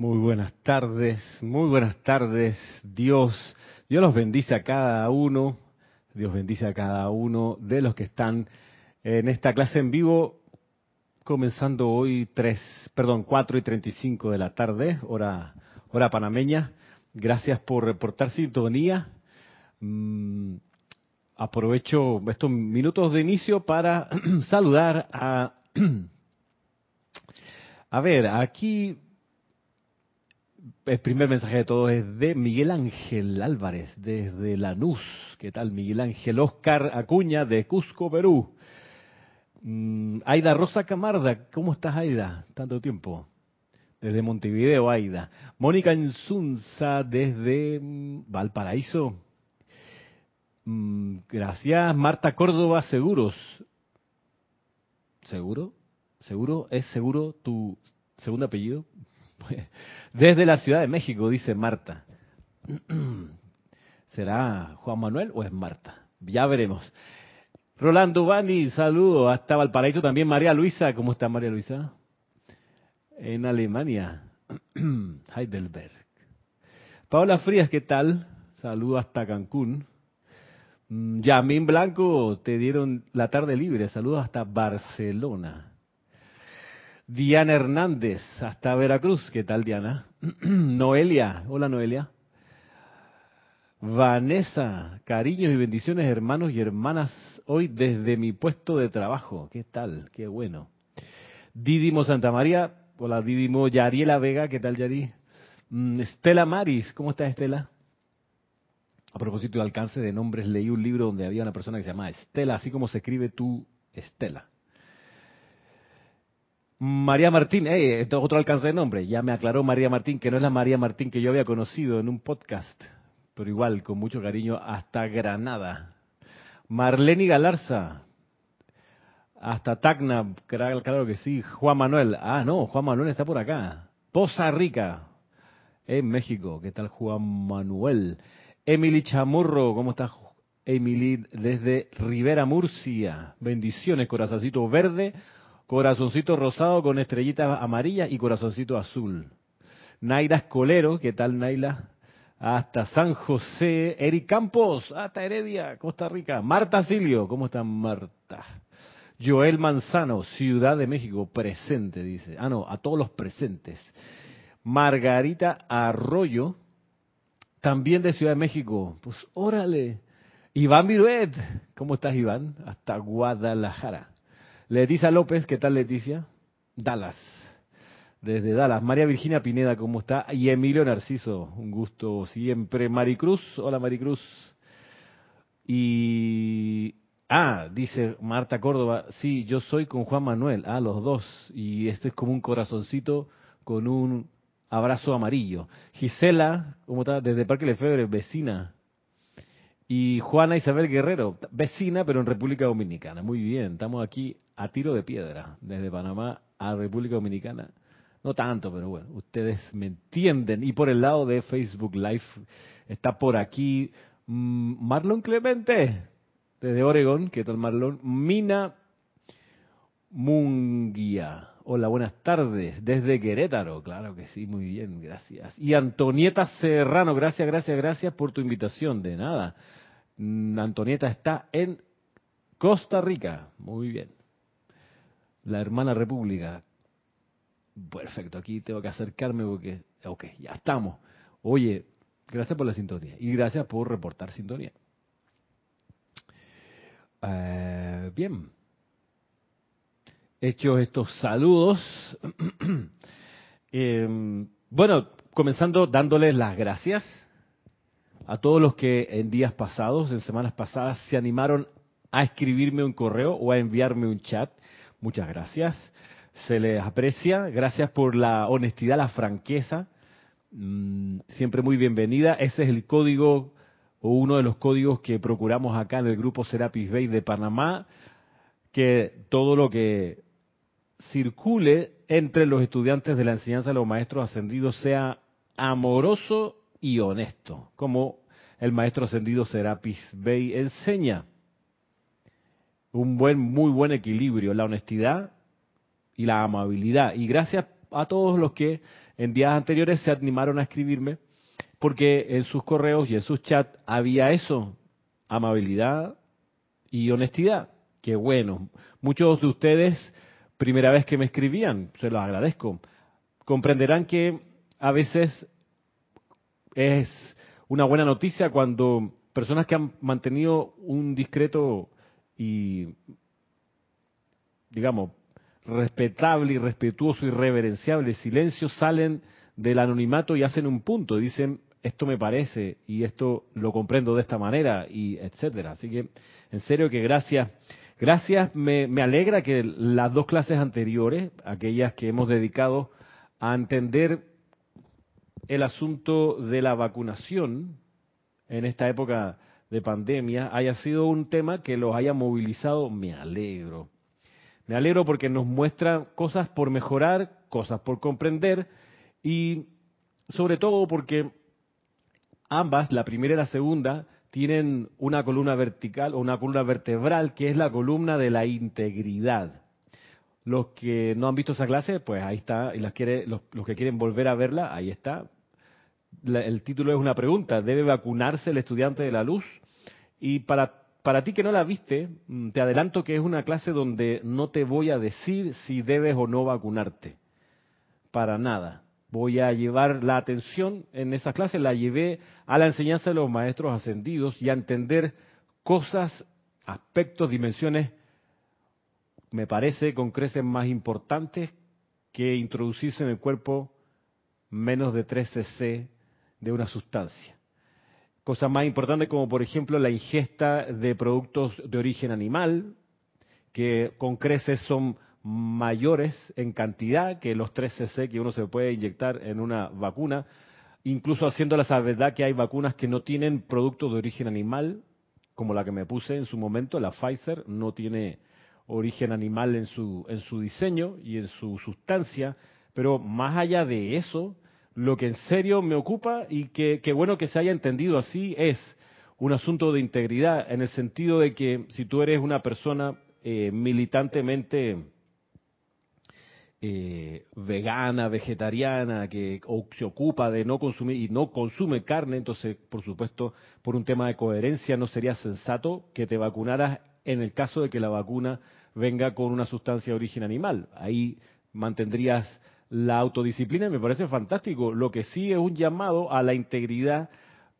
Muy buenas tardes, muy buenas tardes. Dios, Dios los bendice a cada uno. Dios bendice a cada uno de los que están en esta clase en vivo, comenzando hoy tres, perdón, 4 y 35 de la tarde, hora, hora panameña. Gracias por reportar sintonía. Mm, aprovecho estos minutos de inicio para saludar a... A ver, aquí el primer mensaje de todos es de Miguel Ángel Álvarez, desde Lanús. ¿Qué tal, Miguel Ángel? Oscar Acuña, de Cusco, Perú. Mm, Aida Rosa Camarda, ¿cómo estás, Aida? Tanto tiempo. Desde Montevideo, Aida. Mónica Insunza, desde mm, Valparaíso. Mm, gracias. Marta Córdoba, Seguros. ¿Seguro? ¿Seguro? ¿Es seguro tu segundo apellido? Desde la Ciudad de México, dice Marta. ¿Será Juan Manuel o es Marta? Ya veremos. Rolando Bani, saludo hasta Valparaíso también. María Luisa, ¿cómo está María Luisa? En Alemania, Heidelberg. Paola Frías, ¿qué tal? Saludo hasta Cancún. Mm, Yamín Blanco, te dieron la tarde libre. Saludos hasta Barcelona. Diana Hernández, hasta Veracruz. ¿Qué tal, Diana? Noelia, hola Noelia. Vanessa, cariños y bendiciones, hermanos y hermanas, hoy desde mi puesto de trabajo. ¿Qué tal? Qué bueno. Didimo Santa María, hola Didimo Yariela Vega, ¿qué tal, Yari? Mm, Estela Maris, ¿cómo estás, Estela? A propósito de alcance de nombres, leí un libro donde había una persona que se llama Estela, así como se escribe tú, Estela. María Martín, eh, esto es otro alcance de nombre. Ya me aclaró María Martín que no es la María Martín que yo había conocido en un podcast, pero igual, con mucho cariño, hasta Granada. Marlene Galarza, hasta Tacna, claro que sí. Juan Manuel, ah, no, Juan Manuel está por acá. Poza Rica, en México. ¿Qué tal, Juan Manuel? Emily Chamorro, ¿cómo estás, Emily? Desde Rivera, Murcia. Bendiciones, corazoncito verde Corazoncito rosado con estrellitas amarillas y corazoncito azul. Naira Escolero, ¿qué tal Naila? Hasta San José. Eric Campos, hasta Heredia, Costa Rica. Marta Silio, ¿cómo está Marta? Joel Manzano, Ciudad de México, presente, dice. Ah, no, a todos los presentes. Margarita Arroyo, también de Ciudad de México. Pues órale. Iván Viruet, ¿cómo estás Iván? Hasta Guadalajara. Leticia López, ¿qué tal Leticia? Dallas, desde Dallas. María Virginia Pineda, ¿cómo está? Y Emilio Narciso, un gusto siempre. Maricruz, hola Maricruz. Y... Ah, dice Marta Córdoba, sí, yo soy con Juan Manuel, ah, los dos. Y este es como un corazoncito con un abrazo amarillo. Gisela, ¿cómo está? Desde Parque Lefebvre, vecina. Y Juana Isabel Guerrero, vecina, pero en República Dominicana. Muy bien, estamos aquí a tiro de piedra, desde Panamá a República Dominicana. No tanto, pero bueno, ustedes me entienden. Y por el lado de Facebook Live está por aquí mm, Marlon Clemente, desde Oregón. ¿Qué tal, Marlon? Mina Munguía. Hola, buenas tardes. Desde Querétaro, claro que sí, muy bien, gracias. Y Antonieta Serrano, gracias, gracias, gracias por tu invitación. De nada. Mm, Antonieta está en Costa Rica, muy bien la hermana república. Perfecto, aquí tengo que acercarme porque, ok, ya estamos. Oye, gracias por la sintonía y gracias por reportar sintonía. Eh, bien, hechos estos saludos, em, bueno, comenzando dándoles las gracias a todos los que en días pasados, en semanas pasadas, se animaron a escribirme un correo o a enviarme un chat. Muchas gracias. Se les aprecia. Gracias por la honestidad, la franqueza. Mm, siempre muy bienvenida. Ese es el código o uno de los códigos que procuramos acá en el grupo Serapis Bay de Panamá, que todo lo que circule entre los estudiantes de la enseñanza de los maestros ascendidos sea amoroso y honesto, como el maestro ascendido Serapis Bay enseña un buen, muy buen equilibrio, la honestidad y la amabilidad. Y gracias a todos los que en días anteriores se animaron a escribirme, porque en sus correos y en sus chats había eso, amabilidad y honestidad. Qué bueno. Muchos de ustedes, primera vez que me escribían, se los agradezco. Comprenderán que a veces es una buena noticia cuando personas que han mantenido un discreto y, digamos, respetable y respetuoso y reverenciable silencio salen del anonimato y hacen un punto, dicen esto me parece y esto lo comprendo de esta manera y etcétera. Así que en serio que gracias, gracias, me, me alegra que las dos clases anteriores, aquellas que hemos dedicado a entender el asunto de la vacunación en esta época de pandemia haya sido un tema que los haya movilizado, me alegro. Me alegro porque nos muestra cosas por mejorar, cosas por comprender y sobre todo porque ambas, la primera y la segunda, tienen una columna vertical o una columna vertebral que es la columna de la integridad. Los que no han visto esa clase, pues ahí está, y las quiere, los, que quieren volver a verla, ahí está. el título es una pregunta, ¿debe vacunarse el estudiante de la luz? Y para, para ti que no la viste, mm, te adelanto que es una clase donde no te voy a decir si debes o no vacunarte. Para nada voy a llevar la atención en esa clase, la llevé a la enseñanza de los maestros ascendidos y a entender cosas, aspectos, dimensiones, me parece, con creces más importantes que introducirse en el cuerpo menos de 3 cc de una sustancia. Cosas más importantes como por ejemplo la ingesta de productos de origen animal, que con creces son mayores en cantidad que los 3 cc que uno se puede inyectar en una vacuna, incluso haciendo la salvedad que hay vacunas que no tienen producto de origen animal, como la que me puse en su momento, la Pfizer, no tiene origen animal en su, en su diseño y en su sustancia, pero más allá de eso, lo que en serio me ocupa y que, bueno que se haya entendido así es un asunto de integridad, en el sentido de que si tú eres una persona eh, militantemente eh, vegana, vegetariana, que se ocupa de no consumir y no consume carne, entonces, por supuesto, por un tema de coherencia, no sería sensato que te vacunaras en el caso de que la vacuna venga con una sustancia de origen animal. Ahí mantendrías la autodisciplina me parece fantástico. Lo que sí es un llamado a la integridad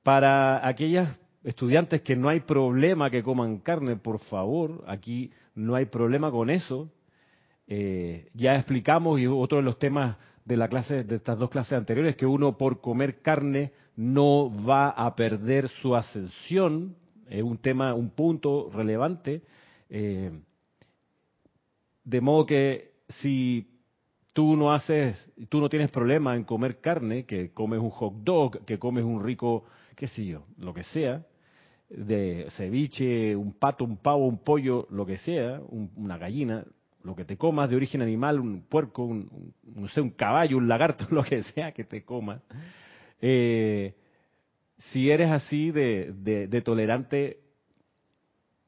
para aquellas estudiantes que no hay problema que coman carne, por favor, aquí no hay problema con eso, eh, ya explicamos y otro de los temas de la clase de estas dos clases anteriores que uno por comer carne no va a perder su ascensión. Es un tema un punto relevante. Eh, de modo que si tú no haces tú no tienes problema en comer carne que comes un hot dog que comes un rico qué sé yo lo que sea de ceviche un pato un pavo un pollo lo que sea una gallina lo que te comas de origen animal, un puerco, un, no sé, un caballo, un lagarto, lo que sea que te comas, eh, si eres así de, de, tolerante,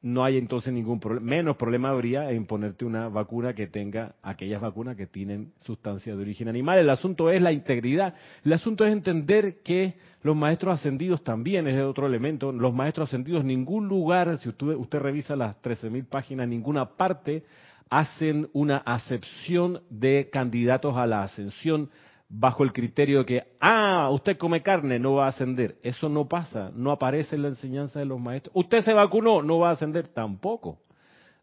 no hay entonces ningún problema, menos problema habría en ponerte una vacuna que tenga aquellas vacunas que tienen sustancia de origen animal. El asunto es la integridad, el asunto es entender que los maestros ascendidos también es otro elemento, los maestros ascendidos, ningún lugar, si usted, usted revisa las 13.000 páginas, ninguna parte hacen una acepción de candidatos a la ascensión bajo el criterio de que, ah, usted come carne, no va a ascender. Eso no pasa, no aparece en la enseñanza de los maestros. Usted se vacunó, no va a ascender tampoco.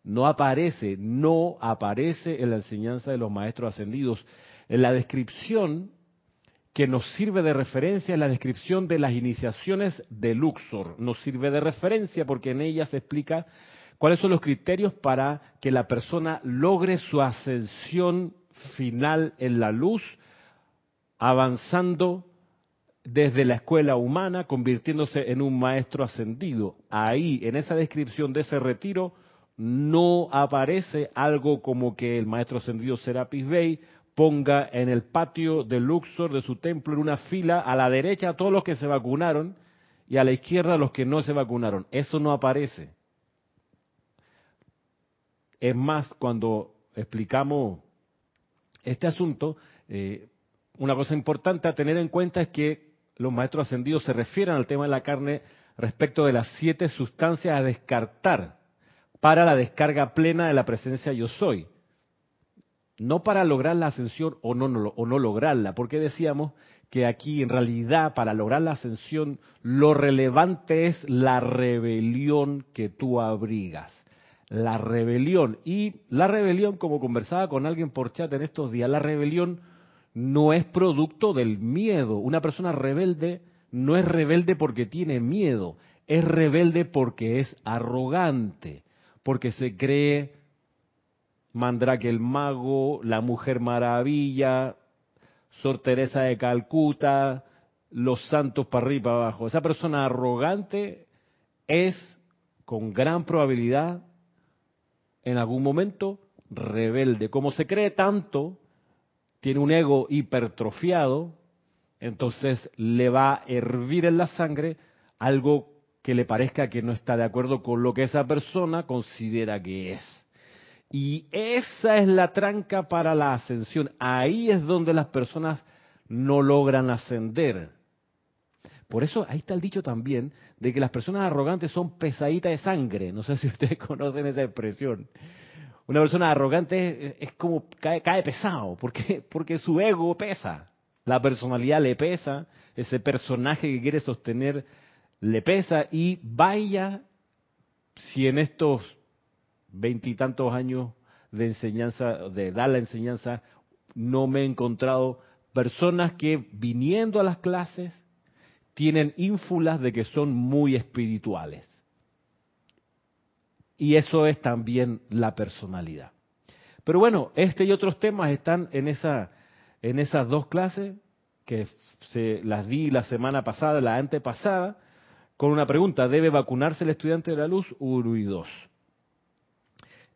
No aparece, no aparece en la enseñanza de los maestros ascendidos. En la descripción que nos sirve de referencia es la descripción de las iniciaciones de Luxor. Nos sirve de referencia porque en ella se explica ¿Cuáles son los criterios para que la persona logre su ascensión final en la luz, avanzando desde la escuela humana, convirtiéndose en un maestro ascendido? Ahí, en esa descripción de ese retiro, no aparece algo como que el maestro ascendido Serapis Bey ponga en el patio de Luxor de su templo en una fila a la derecha a todos los que se vacunaron y a la izquierda a los que no se vacunaron. Eso no aparece. Es más, cuando explicamos este asunto, eh, una cosa importante a tener en cuenta es que los maestros ascendidos se refieren al tema de la carne respecto de las siete sustancias a descartar para la descarga plena de la presencia yo soy. No para lograr la ascensión o no, o no lograrla, porque decíamos que aquí en realidad para lograr la ascensión lo relevante es la rebelión que tú abrigas. La rebelión. Y la rebelión, como conversaba con alguien por chat en estos días, la rebelión no es producto del miedo. Una persona rebelde no es rebelde porque tiene miedo, es rebelde porque es arrogante, porque se cree Mandrake el mago, la mujer maravilla, Sor Teresa de Calcuta, los santos para arriba y para abajo. Esa persona arrogante es con gran probabilidad en algún momento rebelde. Como se cree tanto, tiene un ego hipertrofiado, entonces le va a hervir en la sangre algo que le parezca que no está de acuerdo con lo que esa persona considera que es. Y esa es la tranca para la ascensión. Ahí es donde las personas no logran ascender. Por eso ahí está el dicho también de que las personas arrogantes son pesaditas de sangre. No sé si ustedes conocen esa expresión. Una persona arrogante es, como cae, cae, pesado, porque, porque su ego pesa, la personalidad le pesa, ese personaje que quiere sostener le pesa y vaya si en estos veintitantos años de enseñanza, de dar la enseñanza, no me he encontrado personas que viniendo a las clases tienen ínfulas de que son muy espirituales. Y eso es también la personalidad. Pero bueno, este y otros temas están en esa en esas dos clases que se las di la semana pasada, la antepasada, con una pregunta, ¿debe vacunarse el estudiante de la luz? Uri 2.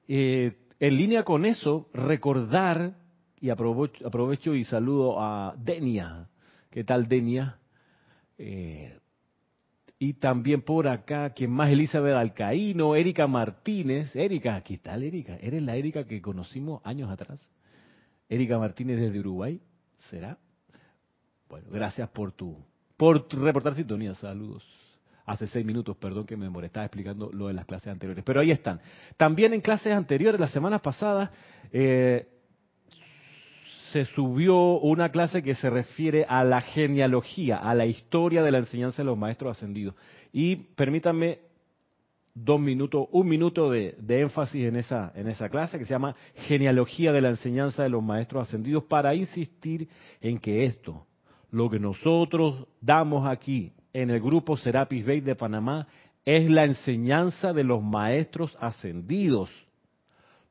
Eh, en línea con eso, recordar, y aprovecho, aprovecho y saludo a Denia. ¿Qué tal, Denia? Eh, y también por acá, quien más? Elizabeth Alcaíno, Erika Martínez. Erika, ¿qué tal, Erika? ¿Eres la Erika que conocimos años atrás? Erika Martínez desde Uruguay, ¿será? Bueno, gracias por tu, por reportar sintonía. Saludos hace seis minutos, perdón que me demoré, estaba explicando lo de las clases anteriores. Pero ahí están. También en clases anteriores, la semana pasada, eh, se subió una clase que se refiere a la genealogía, a la historia de la enseñanza de los maestros ascendidos. Y permítanme dos minutos, un minuto de, énfasis en esa, en esa clase que se llama Genealogía de la enseñanza de los maestros ascendidos para insistir en que esto, lo que nosotros damos aquí en el grupo Serapis Bay de Panamá es la enseñanza de los maestros ascendidos.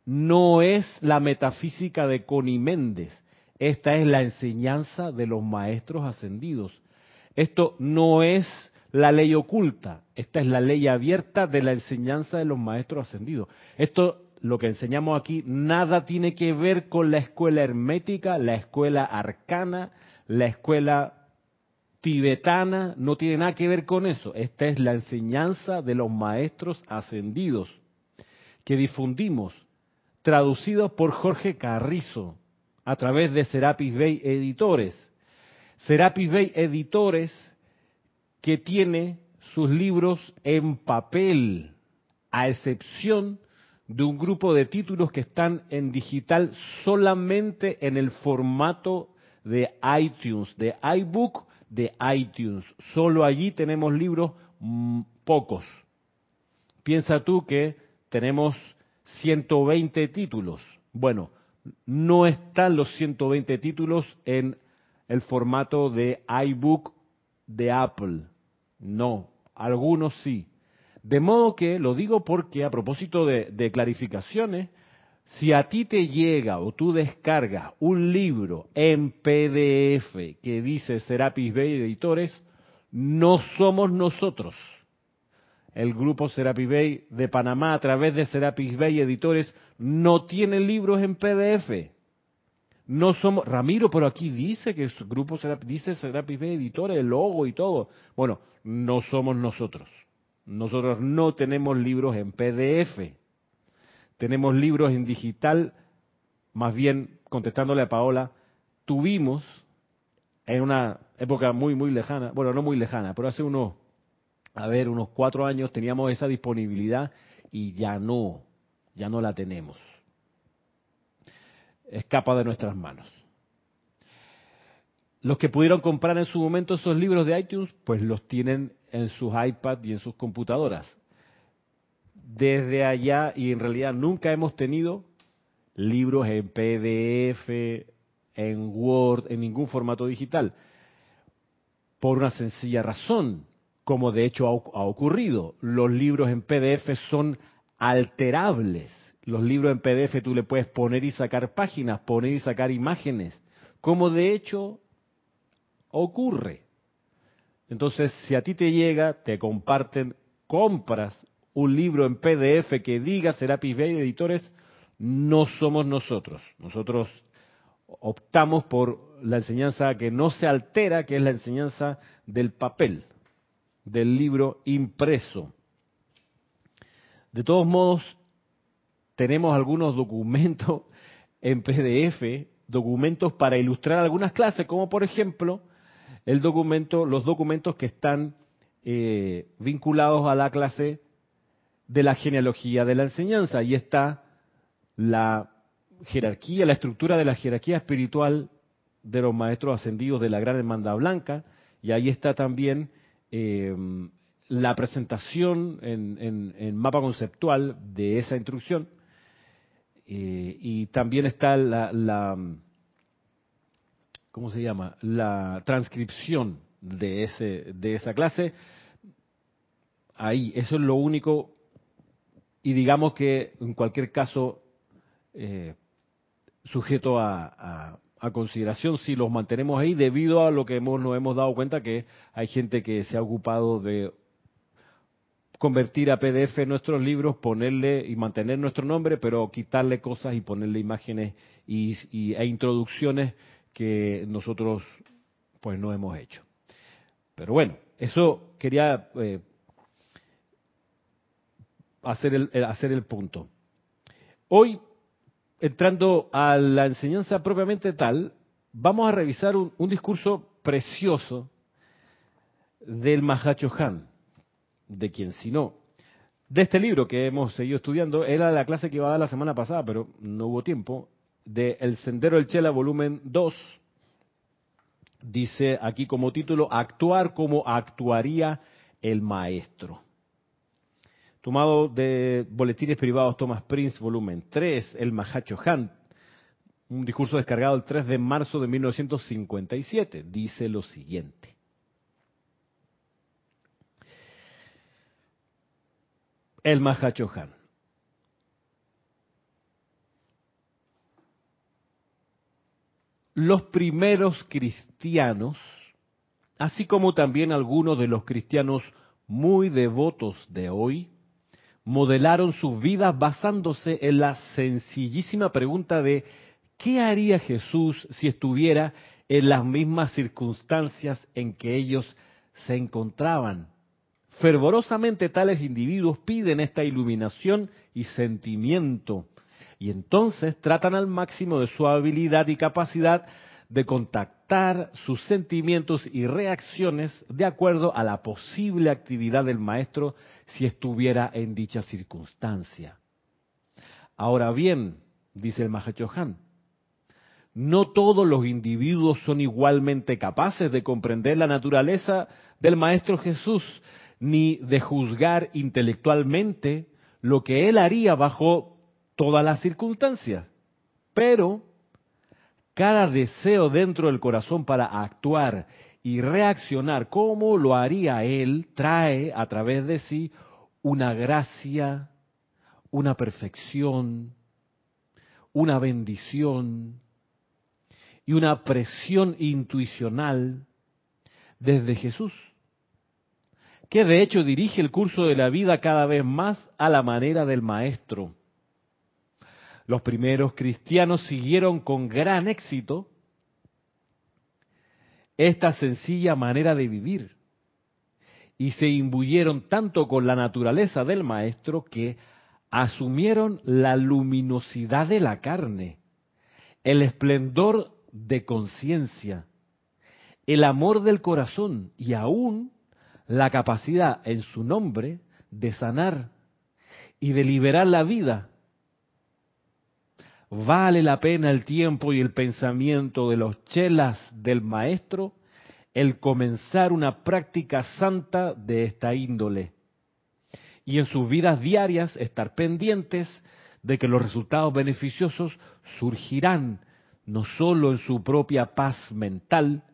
No es la metafísica de Connie Méndez. Esta es la enseñanza de los maestros ascendidos. Esto no es la ley oculta, esta es la ley abierta de la enseñanza de los maestros ascendidos. Esto, lo que enseñamos aquí, nada tiene que ver con la escuela hermética, la escuela arcana, la escuela tibetana no tiene nada que ver con eso. Esta es la enseñanza de los maestros ascendidos que difundimos, traducidos por Jorge Carrizo a través de Serapis Bay Editores. Serapis Bay Editores que tiene sus libros en papel, a excepción de un grupo de títulos que están en digital solamente en el formato de iTunes, de iBook de iTunes. Solo allí tenemos libros mm, pocos. Piensa tú que tenemos 120 títulos. Bueno, no están los 120 títulos en el formato de iBook de Apple. No, algunos sí. De modo que, lo digo porque a propósito de, clarificaciones, si a ti te llega o tú descargas un libro en PDF que dice Serapis Bay Editores, no somos nosotros. El grupo Serapis Bay de Panamá a través de Serapis Bay Editores no tiene libros en PDF. No somos, Ramiro, pero aquí dice que su grupo Serapis, dice Serapis Bay Editores, el logo y todo. Bueno, no somos nosotros. Nosotros no tenemos libros en PDF tenemos libros en digital más bien contestándole a Paola, tuvimos en una época muy, muy lejana, bueno, no muy lejana, pero hace unos, a ver, unos cuatro años teníamos esa disponibilidad y ya no, ya no la tenemos. Escapa de nuestras manos. Los que pudieron comprar en su momento esos libros de iTunes, pues los tienen en sus iPads y en sus computadoras. Desde allá, y en realidad nunca hemos tenido libros en PDF, en Word, en ningún formato digital. Por una sencilla razón, como de hecho ha, ocurrido. Los libros en PDF son alterables. Los libros en PDF tú le puedes poner y sacar páginas, poner y sacar imágenes, como de hecho ocurre. Entonces, si a ti te llega, te comparten, compras un libro en PDF que diga Serapis Bay Editores, no somos nosotros. Nosotros optamos por la enseñanza que no se altera, que es la enseñanza del papel, del libro impreso. De todos modos, tenemos algunos documentos en PDF, documentos para ilustrar algunas clases, como por ejemplo el documento, los documentos que están eh, vinculados a la clase de la genealogía de la enseñanza. Ahí está la jerarquía, la estructura de la jerarquía espiritual de los maestros ascendidos de la Gran Hermandad Blanca, y ahí está también eh, la presentación en, mapa conceptual de esa instrucción, eh, y también está la, la ¿cómo se llama? La transcripción de, ese, de esa clase. Ahí, eso es lo único. Y digamos que en cualquier caso, eh, sujeto a, consideración si los mantenemos ahí, debido a lo que hemos, nos hemos dado cuenta que hay gente que se ha ocupado de convertir a PDF nuestros libros, ponerle y mantener nuestro nombre, pero quitarle cosas y ponerle imágenes y, e introducciones que nosotros pues no hemos hecho. Pero bueno, eso quería eh, hacer, el, hacer el punto. Hoy, entrando a la enseñanza propiamente tal, vamos a revisar un, discurso precioso del Mahacho Han, de quien si no, de este libro que hemos seguido estudiando, era la clase que iba a dar la semana pasada, pero no hubo tiempo, de El Sendero del Chela, volumen 2, dice aquí como título, Actuar como actuaría el maestro. Tomado de Boletines Privados Thomas Prince, volumen 3, El Mahacho Han, un discurso descargado el 3 de marzo de 1957, dice lo siguiente. El Mahacho Han. los primeros cristianos, así como también algunos de los cristianos muy devotos de hoy, modelaron sus vidas basándose en la sencillísima pregunta de ¿qué haría Jesús si estuviera en las mismas circunstancias en que ellos se encontraban? Fervorosamente tales individuos piden esta iluminación y sentimiento y entonces tratan al máximo de su habilidad y capacidad de contactar sus sentimientos y reacciones de acuerdo a la posible actividad del maestro si estuviera en dicha circunstancia. Ahora bien, dice el Mahachohan, no todos los individuos son igualmente capaces de comprender la naturaleza del Maestro Jesús, ni de juzgar intelectualmente lo que él haría bajo todas las circunstancias. Pero cada deseo dentro del corazón para actuar y reaccionar como lo haría Él trae a través de sí una gracia, una perfección, una bendición y una presión intuicional desde Jesús, que de hecho dirige el curso de la vida cada vez más a la manera del Maestro los primeros cristianos siguieron con gran éxito esta sencilla manera de vivir y se imbuyeron tanto con la naturaleza del Maestro que asumieron la luminosidad de la carne, el esplendor de conciencia, el amor del corazón y aún la capacidad en su nombre de sanar y de liberar la vida. Vale la pena el tiempo y el pensamiento de los chelas del maestro el comenzar una práctica santa de esta índole. Y en sus vidas diarias estar pendientes de que los resultados beneficiosos surgirán no solo en su propia paz mental,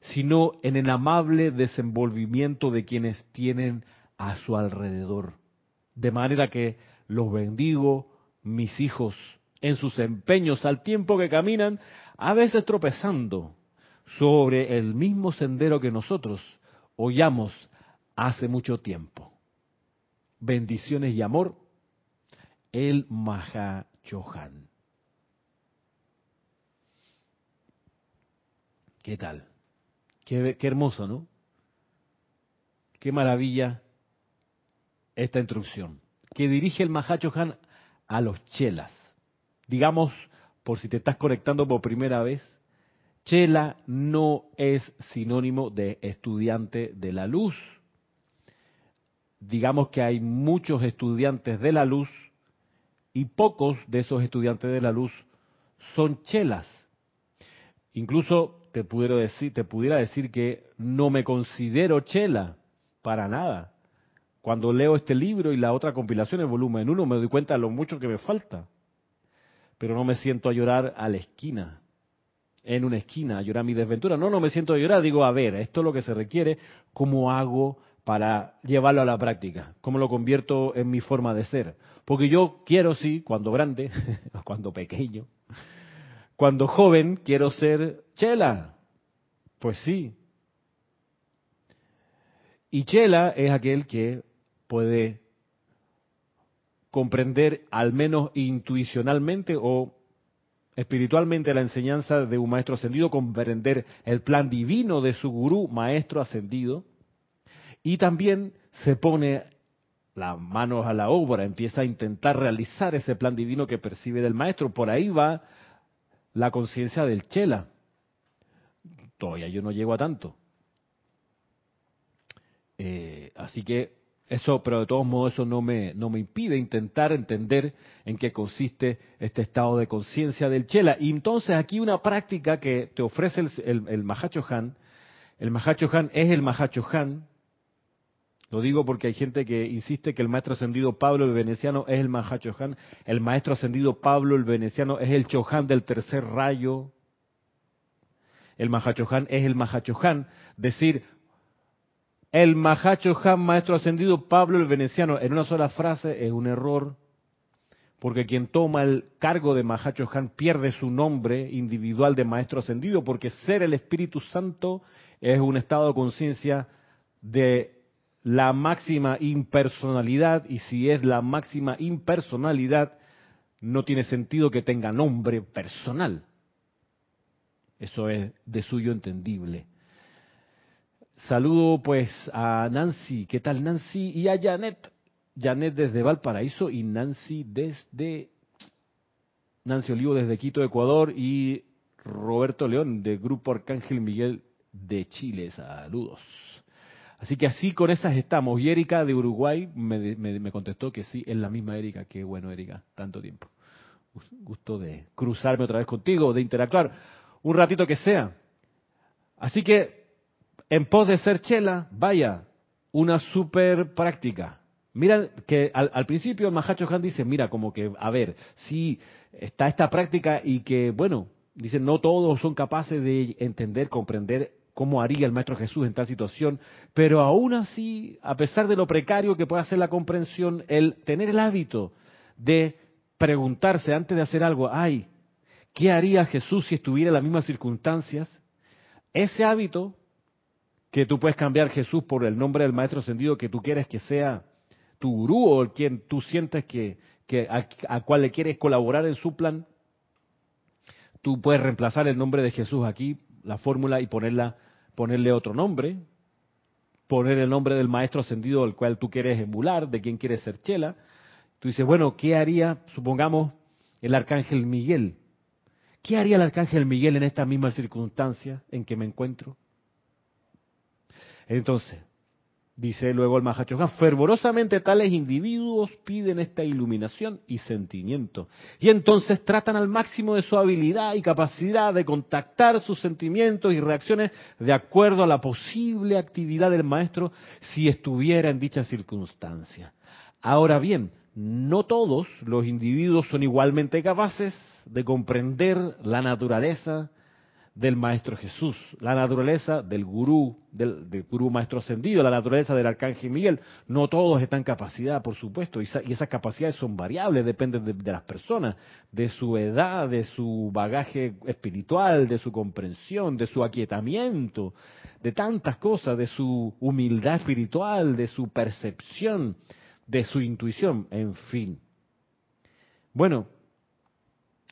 sino en el amable desenvolvimiento de quienes tienen a su alrededor. De manera que los bendigo, mis hijos, en sus empeños al tiempo que caminan, a veces tropezando sobre el mismo sendero que nosotros hollamos hace mucho tiempo. Bendiciones y amor, el Mahachohan. ¿Qué tal? Qué, hermoso, ¿no? Qué maravilla esta instrucción. Que dirige el Mahachohan a los chelas. Digamos, por si te estás conectando por primera vez, chela no es sinónimo de estudiante de la luz. Digamos que hay muchos estudiantes de la luz y pocos de esos estudiantes de la luz son chelas. Incluso te pudiera decir, te pudiera decir que no me considero chela para nada. Cuando leo este libro y la otra compilación, el volumen 1, me doy cuenta de lo mucho que me falta. Pero no me siento a llorar a la esquina, en una esquina, a llorar mi desventura. No, no me siento a llorar, digo, a ver, esto es lo que se requiere, ¿cómo hago para llevarlo a la práctica? ¿Cómo lo convierto en mi forma de ser? Porque yo quiero, sí, cuando grande, cuando pequeño, cuando joven quiero ser chela. Pues sí. Y chela es aquel que puede comprender al menos intuicionalmente o espiritualmente la enseñanza de un maestro ascendido, comprender el plan divino de su gurú, maestro ascendido, y también se pone las manos a la obra, empieza a intentar realizar ese plan divino que percibe del maestro. Por ahí va la conciencia del chela. Todavía yo no llego a tanto. Eh, así que eso, pero de todos modos eso no me, no me impide intentar entender en qué consiste este estado de conciencia del chela. Y entonces aquí una práctica que te ofrece el, el, el Mahacho Han, el Mahacho Han es el Mahacho Han, lo digo porque hay gente que insiste que el maestro ascendido Pablo el Veneciano es el Mahachohan. El maestro ascendido Pablo el Veneciano es el Chohan del tercer rayo. El Mahachohan es el Mahachohan. Decir, el Mahachohan, maestro ascendido Pablo el Veneciano, en una sola frase es un error. Porque quien toma el cargo de Mahachohan pierde su nombre individual de maestro ascendido, porque ser el Espíritu Santo es un estado de conciencia de la máxima impersonalidad y si es la máxima impersonalidad, no tiene sentido que tenga nombre personal. Eso es de suyo entendible. Saludo pues a Nancy, ¿qué tal Nancy? Y a Janet, Janet desde Valparaíso y Nancy desde Nancy Olivo desde Quito, Ecuador y Roberto León de Grupo Arcángel Miguel de Chile. Saludos. Así que así con esas estamos. Y Erika de Uruguay me, contestó que sí, es la misma Erika. Qué bueno, Erika, tanto tiempo. Gusto de cruzarme otra vez contigo, de interactuar un ratito que sea. Así que, en pos de ser chela, vaya, una super práctica. Mira que al, principio el Mahacho Han dice, mira, como que, a ver, sí, está esta práctica y que, bueno, dice, no todos son capaces de entender, comprender cómo haría el Maestro Jesús en tal situación, pero aún así, a pesar de lo precario que pueda ser la comprensión, el tener el hábito de preguntarse antes de hacer algo, ay, ¿qué haría Jesús si estuviera en las mismas circunstancias? Ese hábito que tú puedes cambiar Jesús por el nombre del Maestro Ascendido que tú quieres que sea tu gurú o el quien tú sientes que, a, a cual le quieres colaborar en su plan, tú puedes reemplazar el nombre de Jesús aquí, la fórmula, y ponerla ponerle otro nombre, poner el nombre del maestro ascendido al cual tú quieres emular, de quien quieres ser chela. Tú dices, bueno, ¿qué haría, supongamos, el arcángel Miguel? ¿Qué haría el arcángel Miguel en esta misma circunstancia en que me encuentro? Entonces, dice luego el Mahachohan, fervorosamente tales individuos piden esta iluminación y sentimiento. Y entonces tratan al máximo de su habilidad y capacidad de contactar sus sentimientos y reacciones de acuerdo a la posible actividad del maestro si estuviera en dicha circunstancia. Ahora bien, no todos los individuos son igualmente capaces de comprender la naturaleza del Maestro Jesús, la naturaleza del gurú, del, gurú Maestro Ascendido, la naturaleza del Arcángel Miguel. No todos están capacidad, por supuesto, y, esas capacidades son variables, dependen de, las personas, de su edad, de su bagaje espiritual, de su comprensión, de su aquietamiento, de tantas cosas, de su humildad espiritual, de su percepción, de su intuición, en fin. Bueno,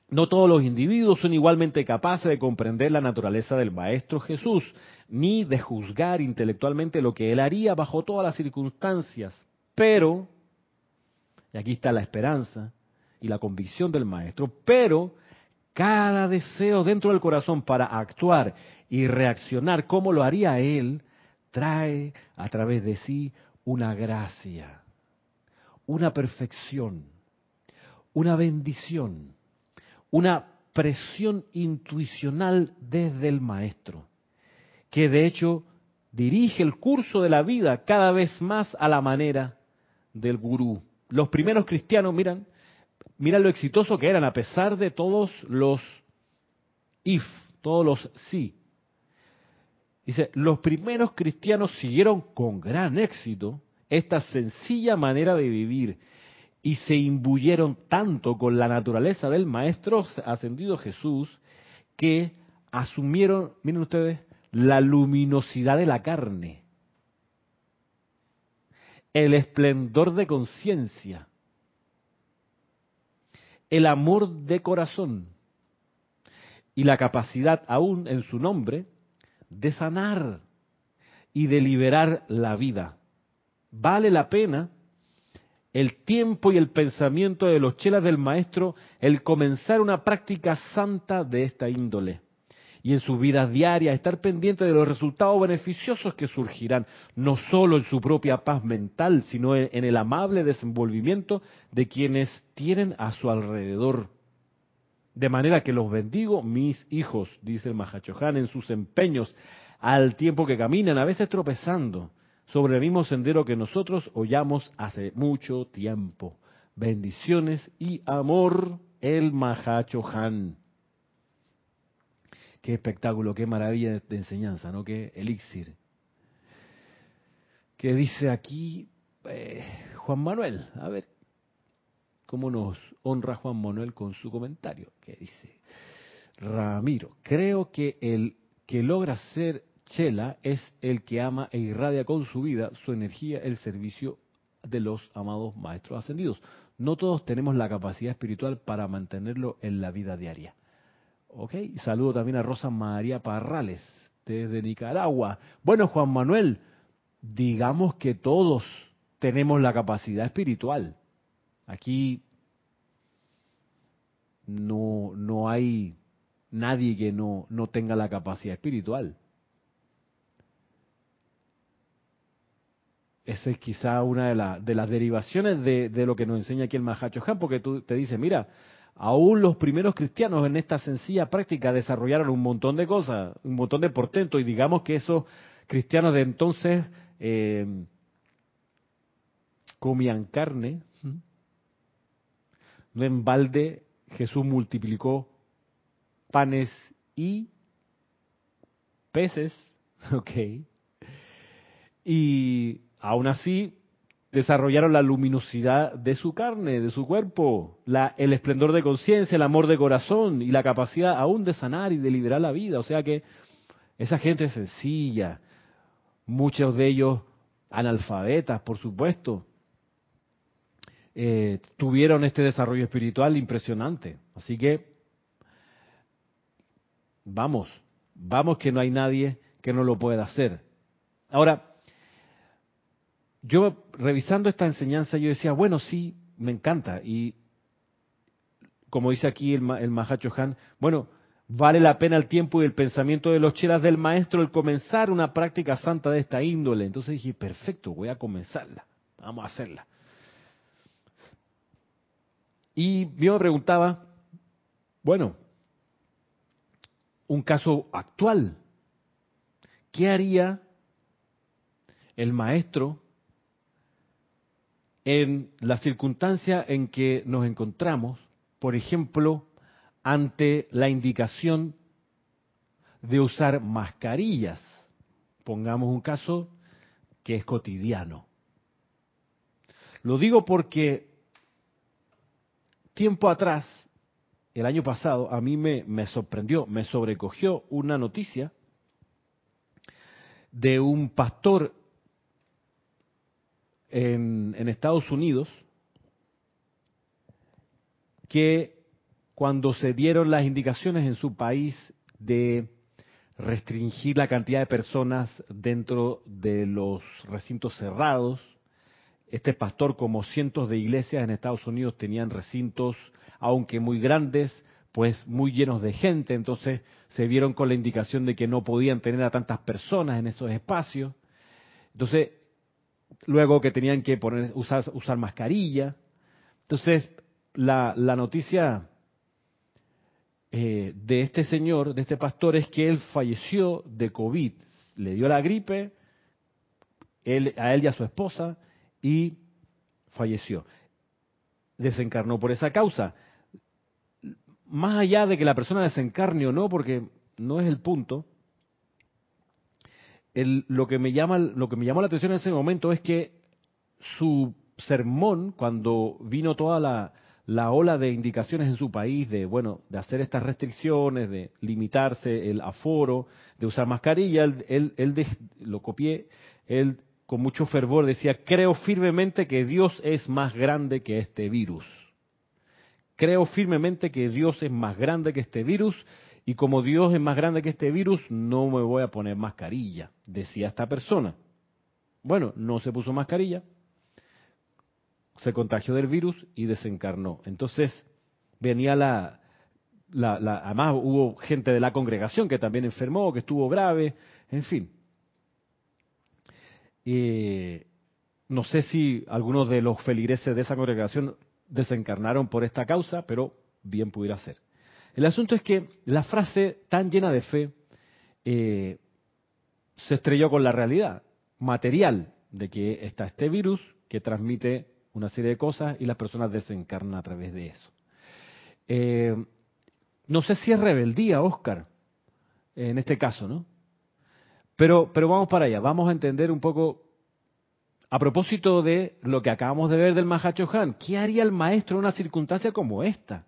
no todos los individuos son igualmente capaces de comprender la naturaleza del Maestro Jesús, ni de juzgar intelectualmente lo que Él haría bajo todas las circunstancias. Pero, y aquí está la esperanza y la convicción del Maestro, pero cada deseo dentro del corazón para actuar y reaccionar como lo haría Él, trae a través de sí una gracia, una perfección, una bendición una presión intuicional desde el maestro, que de hecho dirige el curso de la vida cada vez más a la manera del gurú. Los primeros cristianos, miran, miran lo exitoso que eran a pesar de todos los if, todos los sí. Dice, los primeros cristianos siguieron con gran éxito esta sencilla manera de vivir y se imbuyeron tanto con la naturaleza del Maestro ascendido Jesús que asumieron, miren ustedes, la luminosidad de la carne, el esplendor de conciencia, el amor de corazón y la capacidad aún en su nombre de sanar y de liberar la vida. Vale la pena el tiempo y el pensamiento de los chelas del maestro el comenzar una práctica santa de esta índole. Y en su vida diaria estar pendiente de los resultados beneficiosos que surgirán, no solo en su propia paz mental, sino en el amable desenvolvimiento de quienes tienen a su alrededor. De manera que los bendigo, mis hijos, dice el Mahachohan, en sus empeños, al tiempo que caminan, a veces tropezando, sobre el mismo sendero que nosotros hollamos hace mucho tiempo. Bendiciones y amor, el Mahacho Han. Qué espectáculo, qué maravilla de enseñanza, ¿no? Qué elixir. ¿Qué dice aquí eh, Juan Manuel? A ver, ¿cómo nos honra Juan Manuel con su comentario? ¿Qué dice? Ramiro, creo que el que logra ser Chela es el que ama e irradia con su vida su energía el servicio de los amados maestros ascendidos. No todos tenemos la capacidad espiritual para mantenerlo en la vida diaria. ¿Ok? Saludo también a Rosa María Parrales desde Nicaragua. Bueno, Juan Manuel, digamos que todos tenemos la capacidad espiritual. Aquí no, no hay nadie que no, no tenga la capacidad espiritual. Esa es quizá una de, de las derivaciones de, lo que nos enseña aquí el Mahacho Han, porque tú te dice, mira, aún los primeros cristianos en esta sencilla práctica desarrollaron un montón de cosas, un montón de portentos, y digamos que esos cristianos de entonces eh, comían carne. No en balde Jesús multiplicó panes y peces, ok. Y Aún así, desarrollaron la luminosidad de su carne, de su cuerpo, el esplendor de conciencia, el amor de corazón y la capacidad aún de sanar y de liberar la vida. O sea que esa gente sencilla, muchos de ellos analfabetas, por supuesto, eh, tuvieron este desarrollo espiritual impresionante. Así que, vamos, vamos que no hay nadie que no lo pueda hacer. Ahora, yo revisando esta enseñanza, yo decía, bueno, sí, me encanta. Y como dice aquí el, el Mahacho Han, bueno, Vale la pena el tiempo y el pensamiento de los chelas del maestro el comenzar una práctica santa de esta índole. Entonces dije, perfecto, voy a comenzarla. Vamos a hacerla. Y yo me preguntaba, bueno, un caso actual, ¿qué haría el maestro en la circunstancia en que nos encontramos, por ejemplo, ante la indicación de usar mascarillas. Pongamos un caso que es cotidiano. Lo digo porque tiempo atrás, el año pasado, a mí me, me sorprendió, me sobrecogió una noticia de un pastor en, Estados Unidos que cuando se dieron las indicaciones en su país de restringir la cantidad de personas dentro de los recintos cerrados. Este pastor, como cientos de iglesias en Estados Unidos, tenían recintos, aunque muy grandes, pues muy llenos de gente, entonces se vieron con la indicación de que no podían tener a tantas personas en esos espacios. Entonces, luego que tenían que poner, usar, usar mascarilla. Entonces, la, la noticia eh, de este señor, de este pastor, es que él falleció de COVID. Le dio la gripe él, a él y a su esposa y falleció. Desencarnó por esa causa. Más allá de que la persona desencarne o no, porque no es el punto, lo, que me llama, lo que me llamó la atención en ese momento es que su sermón, cuando vino toda la, la ola de indicaciones en su país de, bueno, de hacer estas restricciones, de limitarse el aforo, de usar mascarilla, él, él, lo copié, él con mucho fervor decía, creo firmemente que Dios es más grande que este virus. Creo firmemente que Dios es más grande que este virus y como Dios es más grande que este virus, no me voy a poner mascarilla, decía esta persona. Bueno, no se puso mascarilla, se contagió del virus y desencarnó. Entonces venía la, la, además hubo gente de la congregación que también enfermó, que estuvo grave, en fin. no sé si algunos de los feligreses de esa congregación desencarnaron por esta causa, pero bien pudiera ser. El asunto es que la frase tan llena de fe eh, se estrelló con la realidad material de que está este virus que transmite una serie de cosas y las personas desencarnan a través de eso. Eh, no sé si es rebeldía, Oscar, en este caso, ¿no? Pero, pero vamos para allá, vamos a entender un poco, a propósito de lo que acabamos de ver del Mahacho Han, ¿qué haría el maestro en una circunstancia como esta?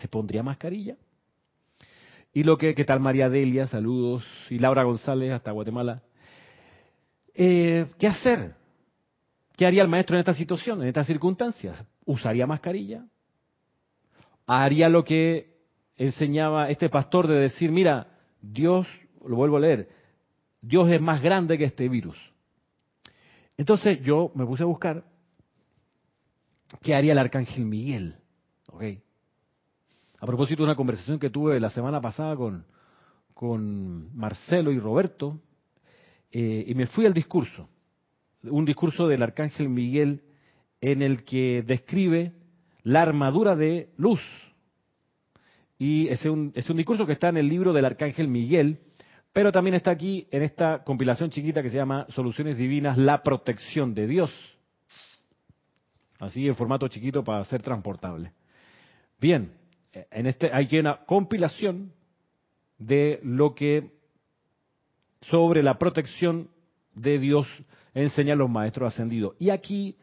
¿Se pondría mascarilla? Y lo que, ¿qué tal María Delia? Saludos. Y Laura González, hasta Guatemala. Eh, ¿Qué hacer? ¿Qué haría el maestro en esta situación, en estas circunstancias? ¿Usaría mascarilla? ¿Haría lo que enseñaba este pastor de decir, mira, Dios, lo vuelvo a leer, Dios es más grande que este virus? Entonces yo me puse a buscar qué haría el arcángel Miguel. A propósito de una conversación que tuve la semana pasada con, con Marcelo y Roberto, eh, y me fui al discurso un discurso del arcángel Miguel en el que describe la armadura de luz. Y es un, es un discurso que está en el libro del arcángel Miguel, pero también está aquí en esta compilación chiquita que se llama Soluciones Divinas, la protección de Dios. Así en formato chiquito para ser transportable. Bien, en este hay una compilación de lo que sobre la protección de Dios enseñan los maestros ascendidos. Y aquí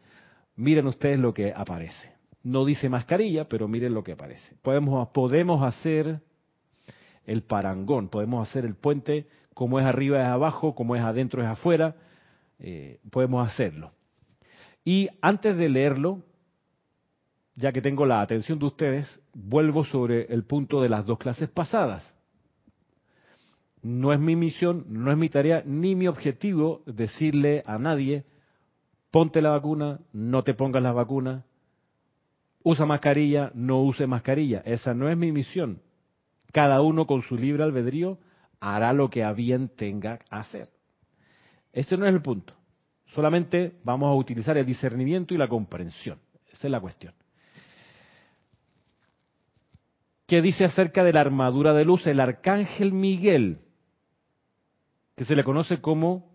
miren ustedes lo que aparece. No dice mascarilla, pero miren lo que aparece. Podemos, hacer el parangón, podemos hacer el puente como es arriba es abajo, como es adentro es afuera, eh, podemos hacerlo. Y antes de leerlo, ya que tengo la atención de ustedes, vuelvo sobre el punto de las dos clases pasadas. No es mi misión, no es mi tarea, ni mi objetivo decirle a nadie, ponte la vacuna, no te pongas la vacuna, usa mascarilla, no use mascarilla. Esa no es mi misión. cada uno con su libre albedrío hará lo que a bien tenga hacer. Ese no es el punto. Solamente vamos a utilizar el discernimiento y la comprensión. Esa es la cuestión. ¿Qué dice acerca de la armadura de luz? El arcángel Miguel, que se le conoce como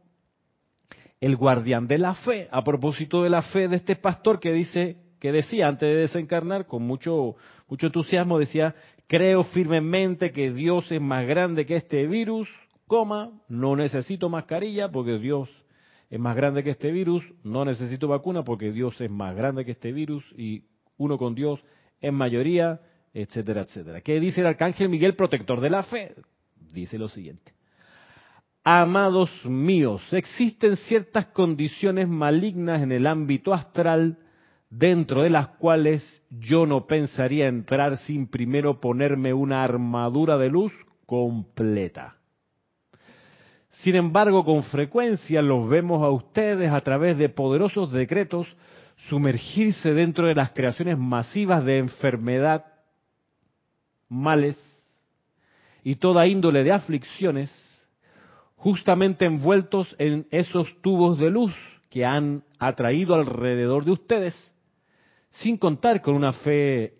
el guardián de la fe, a propósito de la fe de este pastor que dice, que decía antes de desencarnar, con mucho, mucho entusiasmo, decía, creo firmemente que Dios es más grande que este virus, coma, no necesito mascarilla porque Dios es más grande que este virus, no necesito vacuna porque Dios es más grande que este virus y uno con Dios es mayoría, etcétera, etcétera. ¿Qué dice el arcángel Miguel, protector de la fe? Dice lo siguiente. Amados míos, existen ciertas condiciones malignas en el ámbito astral dentro de las cuales yo no pensaría entrar sin primero ponerme una armadura de luz completa. Sin embargo, con frecuencia los vemos a ustedes a través de poderosos decretos sumergirse dentro de las creaciones masivas de enfermedad, males y toda índole de aflicciones, justamente envueltos en esos tubos de luz que han atraído alrededor de ustedes, sin contar con una fe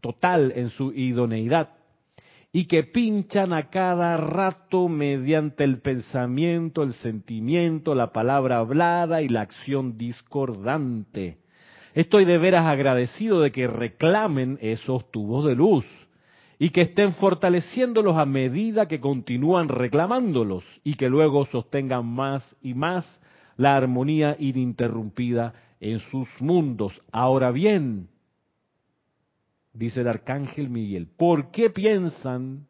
total en su idoneidad y que pinchan a cada rato mediante el pensamiento, el sentimiento, la palabra hablada y la acción discordante. Estoy de veras agradecido de que reclamen esos tubos de luz y que estén fortaleciéndolos a medida que continúan reclamándolos y que luego sostengan más y más la armonía ininterrumpida en sus mundos. Ahora bien, dice el arcángel Miguel, ¿por qué piensan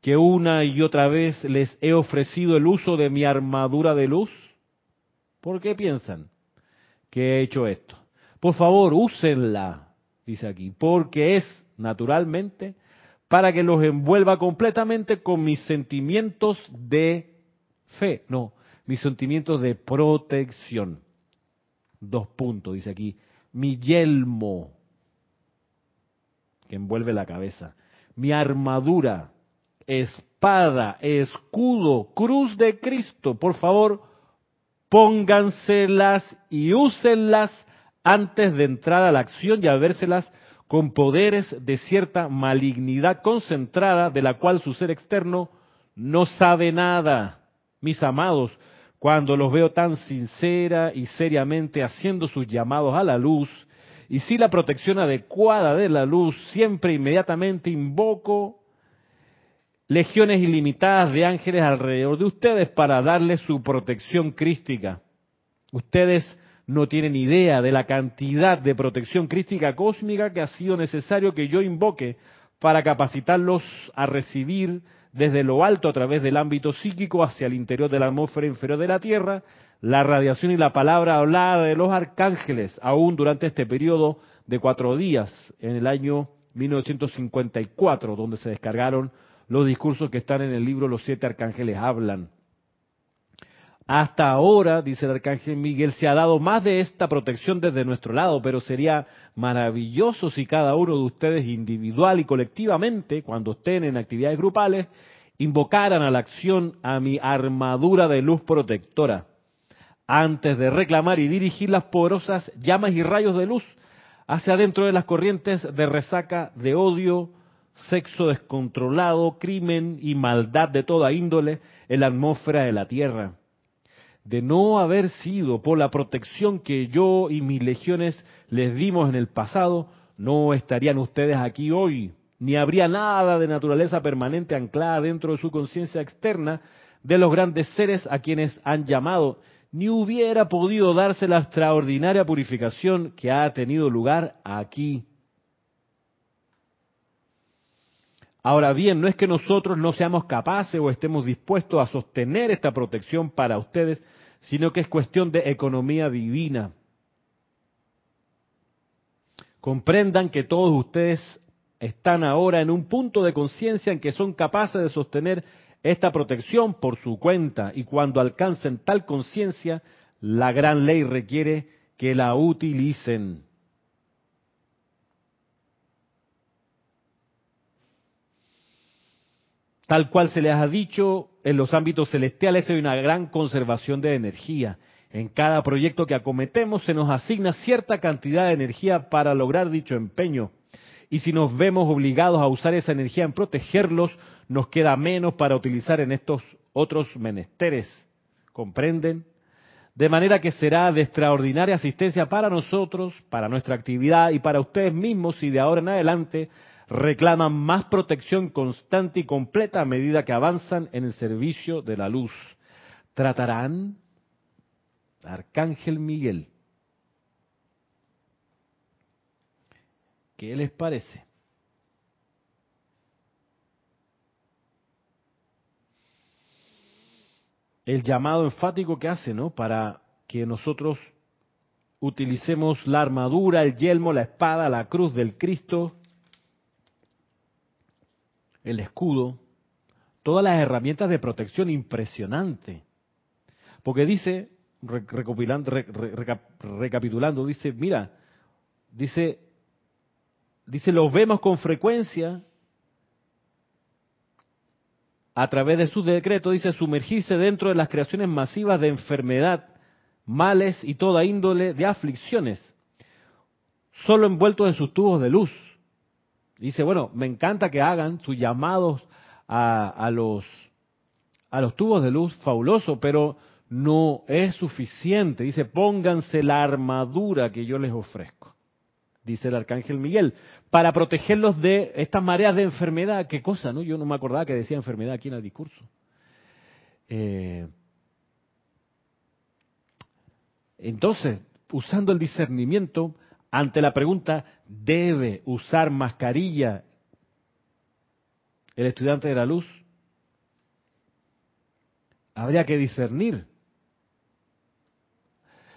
que una y otra vez les he ofrecido el uso de mi armadura de luz? ¿Por qué piensan que he hecho esto? Por favor, úsenla, dice aquí, porque es naturalmente para que los envuelva completamente con mis sentimientos de fe, no, mis sentimientos de protección. Dos puntos, dice aquí, mi yelmo que envuelve la cabeza, mi armadura, espada, escudo, cruz de Cristo, por favor, pónganselas y úsenlas antes de entrar a la acción y a vérselas con poderes de cierta malignidad concentrada de la cual su ser externo no sabe nada. Mis amados, cuando los veo tan sincera y seriamente haciendo sus llamados a la luz, y si la protección adecuada de la luz, siempre inmediatamente invoco legiones ilimitadas de ángeles alrededor de ustedes para darles su protección crística. Ustedes no tienen idea de la cantidad de protección crística cósmica que ha sido necesario que yo invoque para capacitarlos a recibir desde lo alto a través del ámbito psíquico hacia el interior de la atmósfera inferior de la Tierra la radiación y la palabra hablada de los arcángeles, aún durante este periodo de cuatro días, en el año 1954, donde se descargaron los discursos que están en el libro Los siete arcángeles hablan. Hasta ahora, dice el arcángel Miguel, se ha dado más de esta protección desde nuestro lado, pero sería maravilloso si cada uno de ustedes individual y colectivamente, cuando estén en actividades grupales, invocaran a la acción a mi armadura de luz protectora antes de reclamar y dirigir las poderosas llamas y rayos de luz hacia adentro de las corrientes de resaca de odio, sexo descontrolado, crimen y maldad de toda índole en la atmósfera de la Tierra. De no haber sido por la protección que yo y mis legiones les dimos en el pasado, no estarían ustedes aquí hoy, ni habría nada de naturaleza permanente anclada dentro de su conciencia externa de los grandes seres a quienes han llamado ni hubiera podido darse la extraordinaria purificación que ha tenido lugar aquí. Ahora bien, no es que nosotros no seamos capaces o estemos dispuestos a sostener esta protección para ustedes, sino que es cuestión de economía divina. Comprendan que todos ustedes están ahora en un punto de conciencia en que son capaces de sostener esta protección por su cuenta y cuando alcancen tal conciencia, la gran ley requiere que la utilicen. Tal cual se les ha dicho, en los ámbitos celestiales hay una gran conservación de energía. En cada proyecto que acometemos se nos asigna cierta cantidad de energía para lograr dicho empeño. Y si nos vemos obligados a usar esa energía en protegerlos, nos queda menos para utilizar en estos otros menesteres. ¿Comprenden? De manera que será de extraordinaria asistencia para nosotros, para nuestra actividad y para ustedes mismos si de ahora en adelante reclaman más protección constante y completa a medida que avanzan en el servicio de la luz. Tratarán, Arcángel Miguel, ¿qué les parece? El llamado enfático que hace, ¿no? Para que nosotros utilicemos la armadura, el yelmo, la espada, la cruz del Cristo el escudo, todas las herramientas de protección impresionante. Porque dice, recopilando, recapitulando, dice, mira, dice, dice, los vemos con frecuencia a través de su decreto, dice, sumergirse dentro de las creaciones masivas de enfermedad, males y toda índole de aflicciones, solo envueltos en sus tubos de luz. Dice, bueno, me encanta que hagan sus llamados a, los, a los tubos de luz, fabuloso, pero no es suficiente. Dice, pónganse la armadura que yo les ofrezco, dice el arcángel Miguel, para protegerlos de estas mareas de enfermedad. ¿Qué cosa, no? Yo no me acordaba que decía enfermedad aquí en el discurso. Eh, entonces, usando el discernimiento, ante la pregunta, ¿debe usar mascarilla el estudiante de la luz? Habría que discernir.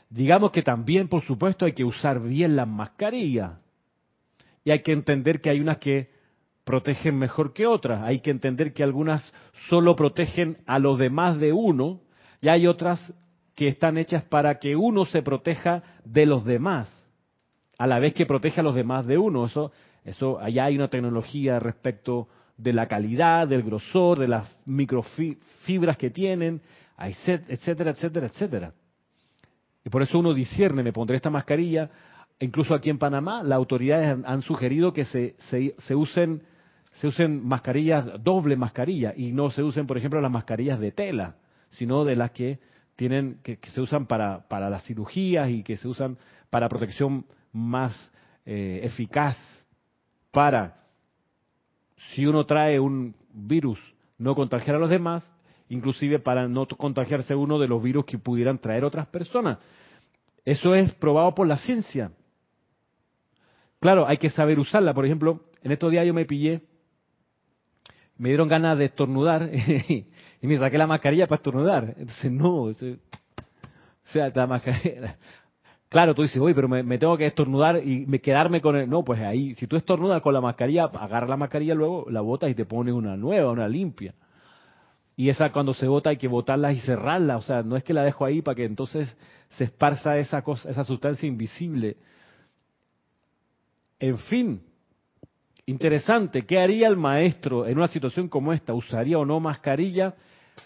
Digamos que también, por supuesto, hay que usar bien las mascarillas. Y hay que entender que hay unas que protegen mejor que otras. Hay que entender que algunas solo protegen a los demás de uno y hay otras que están hechas para que uno se proteja de los demás a la vez que protege a los demás de uno. Eso, eso, allá hay una tecnología respecto de la calidad, del grosor, de las microfibras que tienen, etcétera, etcétera, etcétera. Y por eso uno discierne, me pondré esta mascarilla. Incluso aquí en Panamá, las autoridades han, sugerido que se, se, usen se usen mascarillas, doble mascarilla, y no se usen, por ejemplo, las mascarillas de tela, sino de las que tienen, que, que se usan para, para las cirugías y que se usan para protección más eh, eficaz para, si uno trae un virus, no contagiar a los demás, inclusive para no contagiarse uno de los virus que pudieran traer otras personas. Eso es probado por la ciencia. Claro, hay que saber usarla. Por ejemplo, en estos días yo me pillé, me dieron ganas de estornudar y me saqué la mascarilla para estornudar. Entonces, no, o sea, la mascarilla, Claro, tú dices, uy, pero me, tengo que estornudar y me quedarme con el... No, pues ahí, si tú estornudas con la mascarilla, agarra la mascarilla luego, la botas y te pones una nueva, una limpia. Y esa cuando se bota hay que botarla y cerrarla, o sea, no es que la dejo ahí para que entonces se esparza esa cosa, esa sustancia invisible. En fin, interesante, ¿qué haría el maestro en una situación como esta? ¿Usaría o no mascarilla?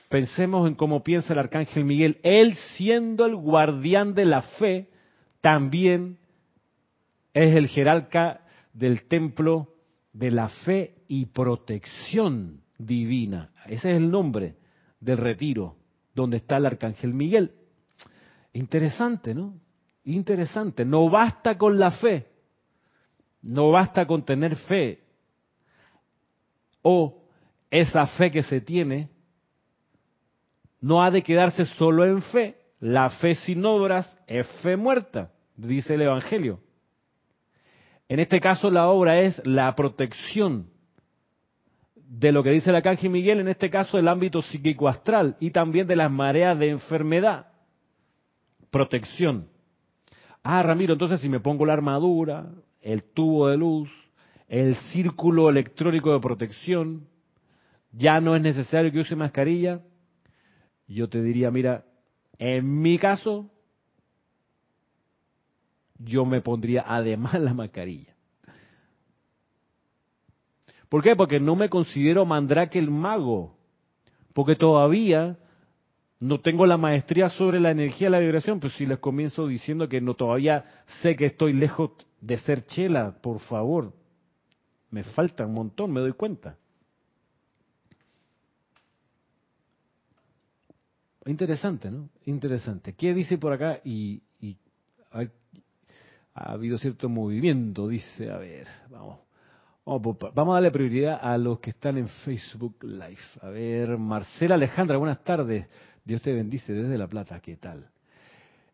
Pensemos en cómo piensa el arcángel Miguel, él siendo el guardián de la fe, también es el jerarca del templo de la fe y protección divina. Ese es el nombre del retiro, donde está el arcángel Miguel. Interesante, ¿no? Interesante. No basta con la fe, no basta con tener fe, o esa fe que se tiene no ha de quedarse solo en fe, la fe sin obras es fe muerta, dice el Evangelio. En este caso la obra es la protección de lo que dice el arcángel Miguel, en este caso el ámbito psíquico astral y también de las mareas de enfermedad. Protección. Ah, Ramiro, entonces si me pongo la armadura, el tubo de luz, el círculo electrónico de protección, ya no es necesario que use mascarilla. Yo te diría, mira, en mi caso, yo me pondría además la mascarilla. ¿Por qué? Porque no me considero mandrake el mago. Porque todavía no tengo la maestría sobre la energía de la vibración. Pues si les comienzo diciendo que no todavía sé que estoy lejos de ser chela, por favor. Me falta un montón, me doy cuenta. Interesante, ¿no? Interesante. ¿Qué dice por acá? Y, ha, habido cierto movimiento, dice, a ver, vamos. Vamos, a darle prioridad a los que están en Facebook Live. A ver, Marcela Alejandra, buenas tardes. Dios te bendice desde La Plata, ¿qué tal?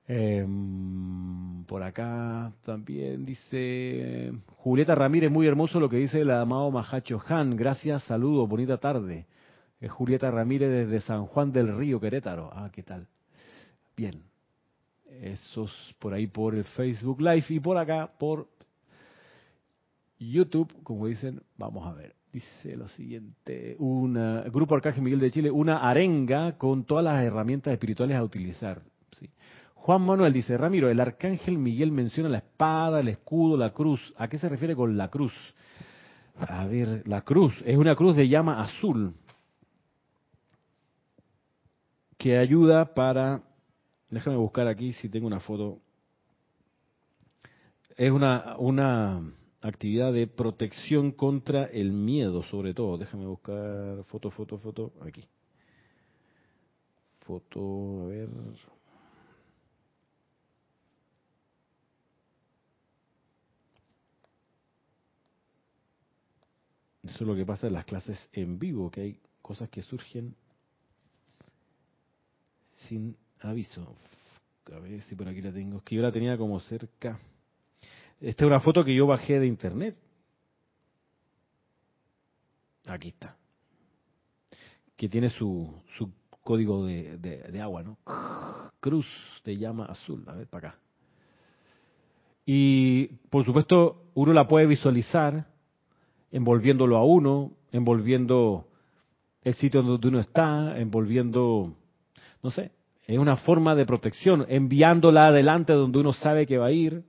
Em, por acá también dice Julieta Ramírez, muy hermoso lo que dice el amado Mahacho Han. Gracias, saludos, bonita tarde. Julieta Ramírez desde San Juan del Río, Querétaro. Ah, ¿qué tal? Bien. Esos por ahí por el Facebook Live y por acá por YouTube, como dicen, vamos a ver. Dice lo siguiente, una Grupo Arcángel Miguel de Chile, una arenga con todas las herramientas espirituales a utilizar. Juan Manuel dice, Ramiro, el arcángel Miguel menciona la espada, el escudo, la cruz. ¿A qué se refiere con la cruz? A ver, la cruz es una cruz de llama azul que ayuda para, déjame buscar aquí si tengo una foto. Es una, una actividad de protección contra el miedo, sobre todo. Déjame buscar foto, foto, foto, aquí. Foto, a ver. Eso es lo que pasa en las clases en vivo, que hay cosas que surgen sin aviso. A ver si por aquí la tengo. Es que yo la tenía como cerca. Esta es una foto que yo bajé de internet. Aquí está. Que tiene su, su código de, de, agua, ¿no? Cruz de llama azul. A ver, para acá. Y por supuesto, uno la puede visualizar envolviéndolo a uno, envolviendo el sitio donde uno está, envolviendo, no sé, es una forma de protección, enviándola adelante donde uno sabe que va a ir.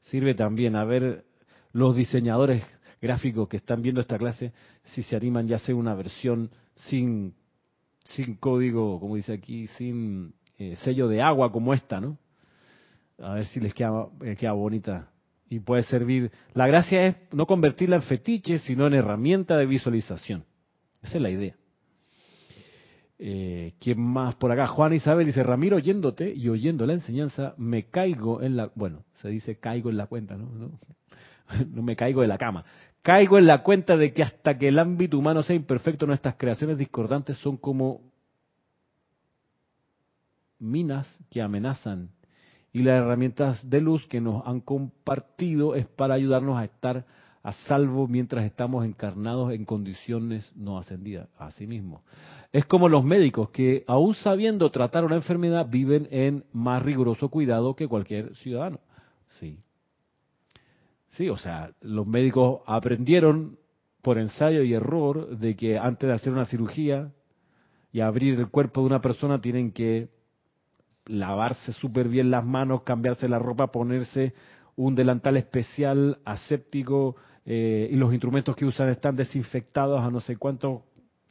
Sirve también a ver los diseñadores gráficos que están viendo esta clase, si se animan ya a hacer una versión sin, sin código, como dice aquí, sin eh, sello de agua como esta, ¿no? A ver si les queda, les queda bonita y puede servir. La gracia es no convertirla en fetiche, sino en herramienta de visualización. Esa es la idea. Eh, ¿Quién más por acá? Juan Isabel dice, Ramiro, oyéndote y oyendo la enseñanza, me caigo en la... Bueno, se dice caigo en la cuenta, ¿no? No, no me caigo de la cama. Caigo en la cuenta de que hasta que el ámbito humano sea imperfecto, nuestras creaciones discordantes son como minas que amenazan y las herramientas de luz que nos han compartido es para ayudarnos a estar a salvo mientras estamos encarnados en condiciones no ascendidas. Así mismo. Es como los médicos que, aún sabiendo tratar una enfermedad, viven en más riguroso cuidado que cualquier ciudadano. Sí. Sí, o sea, los médicos aprendieron por ensayo y error de que antes de hacer una cirugía y abrir el cuerpo de una persona tienen que lavarse súper bien las manos, cambiarse la ropa, ponerse un delantal especial aséptico eh, y los instrumentos que usan están desinfectados a no sé cuántos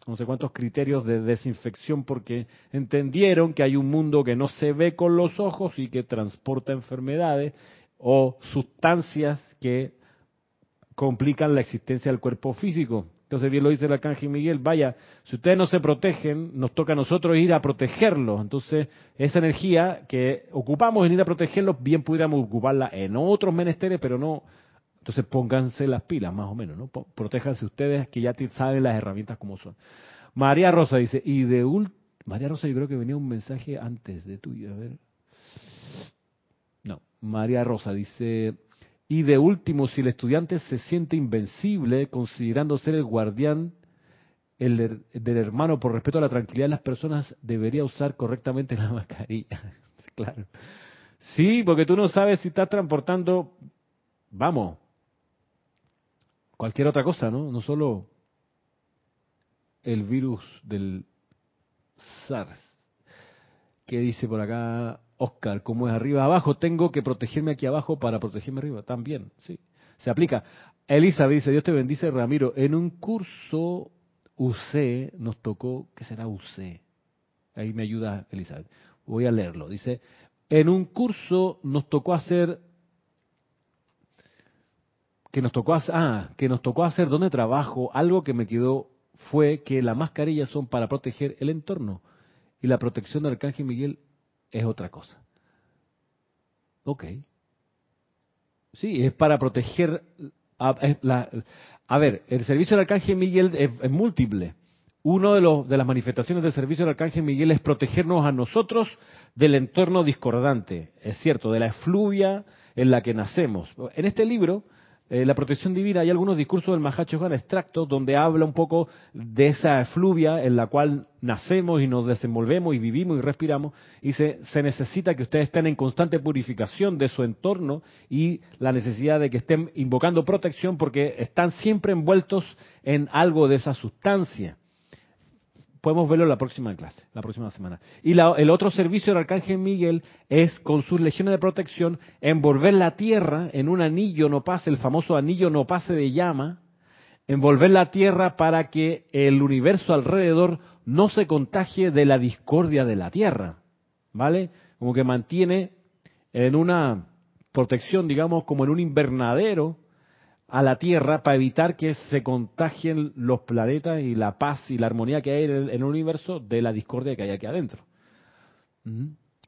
no sé cuántos criterios de desinfección porque entendieron que hay un mundo que no se ve con los ojos y que transporta enfermedades o sustancias que complican la existencia del cuerpo físico. Entonces bien lo dice el arcángel Miguel, vaya, si ustedes no se protegen, nos toca a nosotros ir a protegerlos. Entonces esa energía que ocupamos en ir a protegerlos, bien pudiéramos ocuparla en otros menesteres, pero no. Entonces pónganse las pilas, más o menos, ¿no? Protéjanse ustedes que ya saben las herramientas como son. María Rosa dice, y de ult María Rosa yo creo que venía un mensaje antes de tuyo, a ver. No, María Rosa dice, y de último, si el estudiante se siente invencible, considerando ser el guardián el, del hermano por respeto a la tranquilidad de las personas, debería usar correctamente la mascarilla. claro. Sí, porque tú no sabes si estás transportando, vamos, cualquier otra cosa, ¿no? No solo el virus del SARS. ¿Qué dice por acá? Oscar, como es arriba abajo, tengo que protegerme aquí abajo para protegerme arriba. También, sí. Se aplica. Elisa dice, Dios te bendice, Ramiro. En un curso UC nos tocó, ¿qué será UC? Ahí me ayuda Elisa. Voy a leerlo. Dice, en un curso nos tocó hacer que nos tocó hacer, ah, que nos tocó hacer donde trabajo, algo que me quedó fue que las mascarillas son para proteger el entorno y la protección del arcángel Miguel es otra cosa. Ok. Sí, es para proteger. A, ver, el servicio del arcángel Miguel es, múltiple. Uno de, los, de las manifestaciones del servicio del arcángel Miguel es protegernos a nosotros del entorno discordante, es cierto, de la efluvia en la que nacemos. En este libro eh, la protección divina, hay algunos discursos del Mahacho extractos donde habla un poco de esa efluvia en la cual nacemos y nos desenvolvemos y vivimos y respiramos, y se, se necesita que ustedes estén en constante purificación de su entorno y la necesidad de que estén invocando protección porque están siempre envueltos en algo de esa sustancia podemos verlo la próxima clase, la próxima semana. Y el otro servicio del Arcángel Miguel es, con sus legiones de protección, envolver la tierra en un anillo no pase, el famoso anillo no pase de llama, envolver la tierra para que el universo alrededor no se contagie de la discordia de la tierra, ¿vale? Como que mantiene en una protección, digamos, como en un invernadero, a la Tierra para evitar que se contagien los planetas y la paz y la armonía que hay en el, universo de la discordia que hay aquí adentro.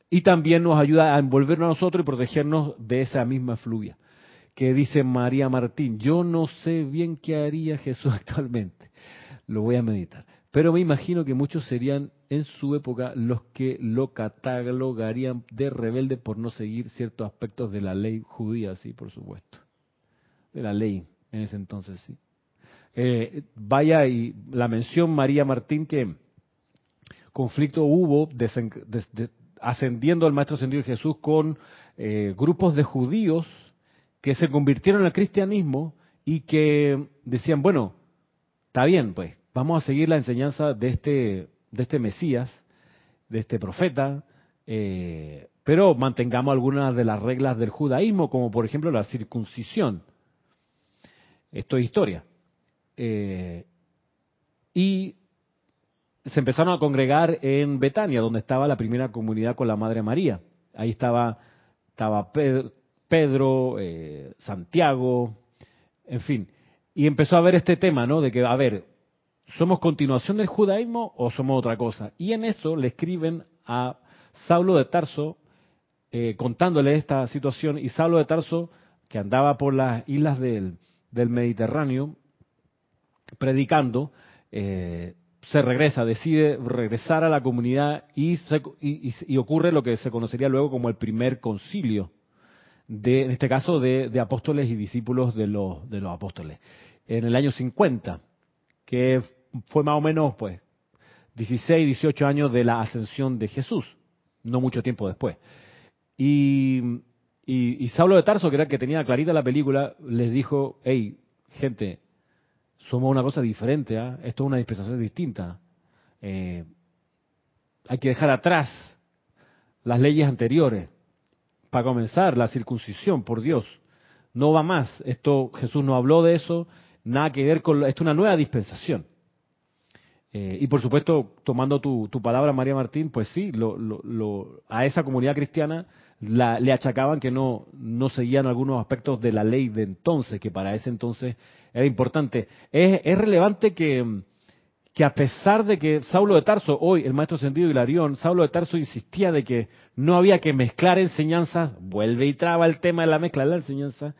Y también nos ayuda a envolvernos a nosotros y protegernos de esa misma fluvia. Que dice María Martín, yo no sé bien qué haría Jesús actualmente. Lo voy a meditar. Pero me imagino que muchos serían en su época los que lo catalogarían de rebelde por no seguir ciertos aspectos de la ley judía, sí, por supuesto de la ley en ese entonces, sí. Eh, vaya y la mención María Martín que conflicto hubo ascendiendo al Maestro Ascendido Jesús con eh, grupos de judíos que se convirtieron al cristianismo y que decían, bueno, está bien, pues, vamos a seguir la enseñanza de este, de este Mesías, de este profeta, eh, pero mantengamos algunas de las reglas del judaísmo, como por ejemplo la circuncisión. Esto es historia. Eh, y se empezaron a congregar en Betania, donde estaba la primera comunidad con la Madre María. Ahí estaba, estaba Pedro, eh, Santiago, en fin. Y empezó a ver este tema, ¿no? De que, a ver, ¿somos continuación del judaísmo o somos otra cosa? Y en eso le escriben a Saulo de Tarso, eh, contándole esta situación, y Saulo de Tarso, que andaba por las islas del del Mediterráneo, predicando, eh, se regresa, decide regresar a la comunidad y, y, ocurre lo que se conocería luego como el primer concilio, de, en este caso de, apóstoles y discípulos de los, de los apóstoles, en el año 50, que fue más o menos pues 16, 18 años de la ascensión de Jesús, no mucho tiempo después. Y y, Saulo de Tarso, que era el que tenía clarita la película, les dijo, hey, gente, somos una cosa diferente, ¿ah? esto es una dispensación distinta. Eh, hay que dejar atrás las leyes anteriores. Para comenzar, la circuncisión, por Dios. No va más. Esto Jesús no habló de eso, nada que ver con... Esto es una nueva dispensación. Eh, y por supuesto, tomando tu, palabra, María Martín, pues sí, a esa comunidad cristiana le achacaban que no, no seguían algunos aspectos de la ley de entonces, que para ese entonces era importante. Es, relevante que, que, a pesar de que Saulo de Tarso, hoy el maestro sentido Hilarión, Saulo de Tarso insistía de que no había que mezclar enseñanzas, vuelve y traba el tema de la mezcla de la enseñanza,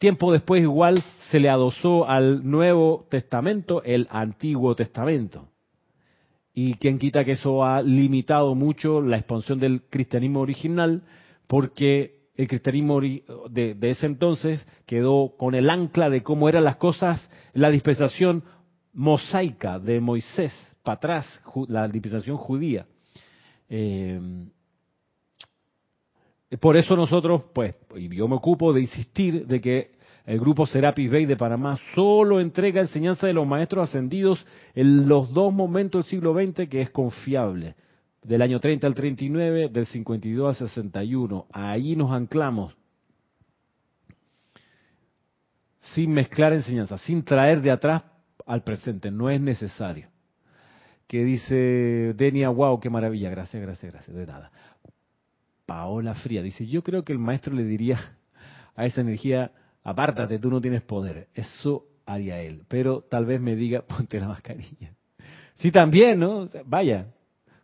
tiempo después igual se le adosó al Nuevo Testamento el Antiguo Testamento. Y quien quita que eso ha limitado mucho la expansión del cristianismo original, porque el cristianismo de, ese entonces quedó con el ancla de cómo eran las cosas, la dispensación mosaica de Moisés, para atrás, la dispensación judía. Eh, por eso nosotros, pues, y yo me ocupo de insistir de que el grupo Serapis Bay de Panamá solo entrega enseñanza de los maestros ascendidos en los dos momentos del siglo XX que es confiable. Del año 30 al 39, del 52 al 61. Ahí nos anclamos. sin mezclar enseñanza, sin traer de atrás al presente. No es necesario. Que dice Denia, wow, qué maravilla, gracias, gracias, gracias, de nada. Paola Fría dice, yo creo que el maestro le diría a esa energía, apártate, tú no tienes poder. Eso haría él. Pero tal vez me diga, ponte la mascarilla. Sí, también, ¿no? Vaya,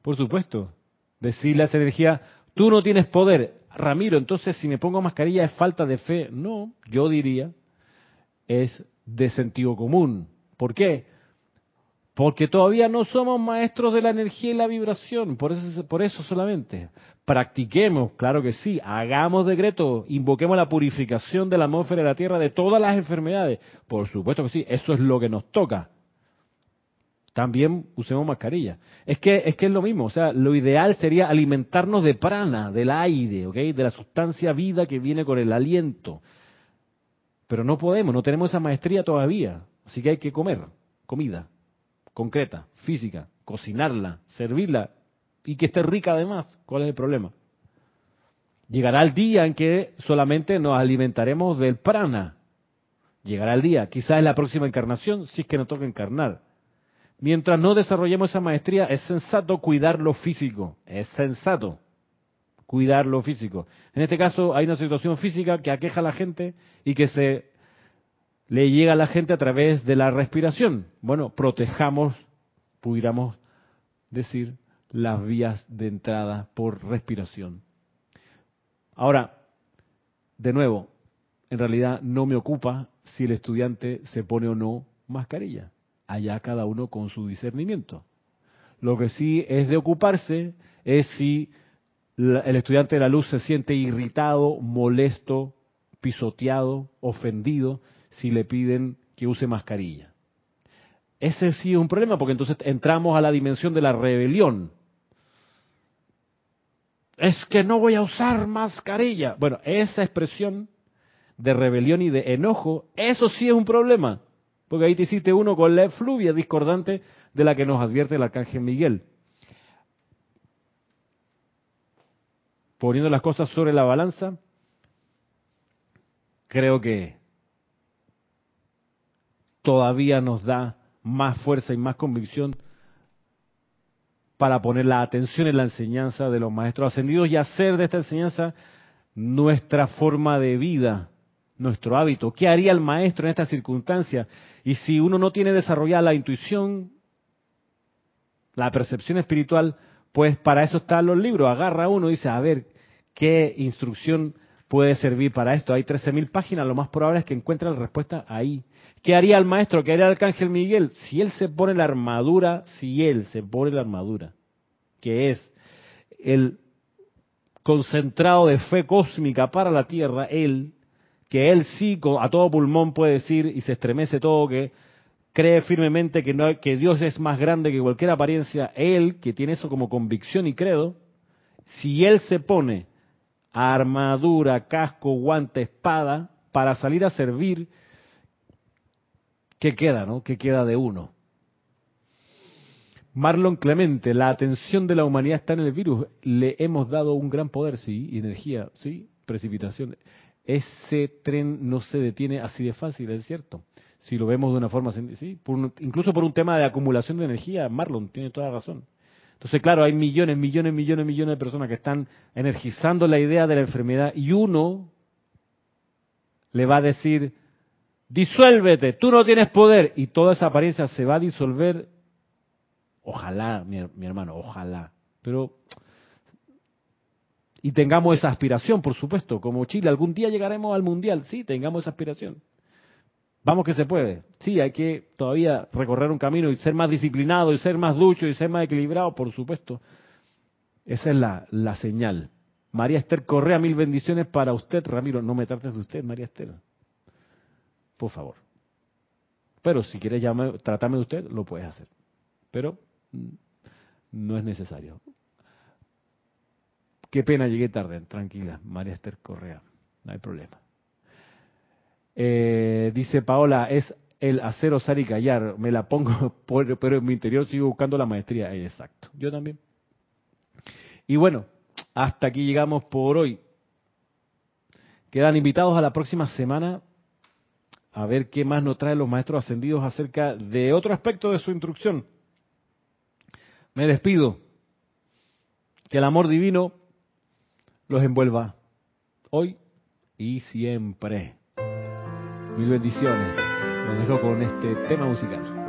por supuesto. Decirle a esa energía, tú no tienes poder. Ramiro, entonces si me pongo mascarilla es falta de fe. No, yo diría, es de sentido común. ¿Por qué? Porque todavía no somos maestros de la energía y la vibración, por eso, por eso solamente. Practiquemos, claro que sí, hagamos decreto, invoquemos la purificación de la atmósfera de la Tierra de todas las enfermedades. Por supuesto que sí, eso es lo que nos toca. También usemos mascarilla. Es que, es que es lo mismo, o sea, lo ideal sería alimentarnos de prana, del aire, ¿ok? De la sustancia vida que viene con el aliento. Pero no podemos, no tenemos esa maestría todavía. Así que hay que comer comida concreta, física, cocinarla, servirla y que esté rica además. ¿Cuál es el problema? Llegará el día en que solamente nos alimentaremos del prana. Llegará el día, quizás en la próxima encarnación, si es que nos toca encarnar. Mientras no desarrollemos esa maestría, es sensato cuidar lo físico. Es sensato cuidar lo físico. En este caso hay una situación física que aqueja a la gente y que se le llega a la gente a través de la respiración. Bueno, protejamos, pudiéramos decir, las vías de entrada por respiración. Ahora, de nuevo, en realidad no me ocupa si el estudiante se pone o no mascarilla. Allá cada uno con su discernimiento. Lo que sí es de ocuparse es si el estudiante de la luz se siente irritado, molesto, pisoteado, ofendido, si le piden que use mascarilla. Ese sí es un problema porque entonces entramos a la dimensión de la rebelión. Es que no voy a usar mascarilla. Bueno, esa expresión de rebelión y de enojo, eso sí es un problema. Porque ahí te hiciste uno con la efluvia discordante de la que nos advierte el arcángel Miguel. Poniendo las cosas sobre la balanza, creo que todavía nos da más fuerza y más convicción para poner la atención en la enseñanza de los maestros ascendidos y hacer de esta enseñanza nuestra forma de vida, nuestro hábito. ¿Qué haría el maestro en esta circunstancia? Y si uno no tiene desarrollada la intuición, la percepción espiritual, pues para eso están los libros. Agarra uno y dice, a ver, ¿qué instrucción puede servir para esto? Hay 13.000 páginas, lo más probable es que encuentre la respuesta ahí. ¿Qué haría el maestro? ¿Qué haría el arcángel Miguel? Si él se pone la armadura, si él se pone la armadura, que es el concentrado de fe cósmica para la Tierra, él, que él sí a todo pulmón puede decir y se estremece todo que cree firmemente que, no, que Dios es más grande que cualquier apariencia, él, que tiene eso como convicción y credo, si él se pone armadura, casco, guante, espada, para salir a servir, ¿qué queda, no? ¿Qué queda de uno? Marlon Clemente, la atención de la humanidad está en el virus. Le hemos dado un gran poder, sí, energía, sí, precipitación. Ese tren no se detiene así de fácil, es cierto. Si lo vemos de una forma, sí, incluso por un tema de acumulación de energía, Marlon tiene toda razón. Entonces, claro, hay millones, millones, millones, millones de personas que están energizando la idea de la enfermedad y uno le va a decir, disuélvete, tú no tienes poder y toda esa apariencia se va a disolver. Ojalá, mi, mi hermano, ojalá. Pero y tengamos esa aspiración, por supuesto, como Chile, algún día llegaremos al mundial, sí, tengamos esa aspiración. Vamos que se puede. Sí, hay que todavía recorrer un camino y ser más disciplinado y ser más ducho y ser más equilibrado, por supuesto. Esa es la, la señal. María Esther Correa, mil bendiciones para usted, Ramiro. No me trates de usted, María Esther. Por favor. Pero si quieres llamarme, tratarme de usted, lo puedes hacer. Pero mm, no es necesario. Qué pena llegué tarde. Tranquila, María Esther Correa. No hay problema. Eh, dice Paola, es el acero sal y callar. Me la pongo, pero en mi interior sigo buscando la maestría. Exacto. Yo también. Y bueno, hasta aquí llegamos por hoy. Quedan invitados a la próxima semana a ver qué más nos traen los maestros ascendidos acerca de otro aspecto de su instrucción. Me despido. Que el amor divino los envuelva hoy y siempre. Mil bendiciones. Los dejo con este tema musical.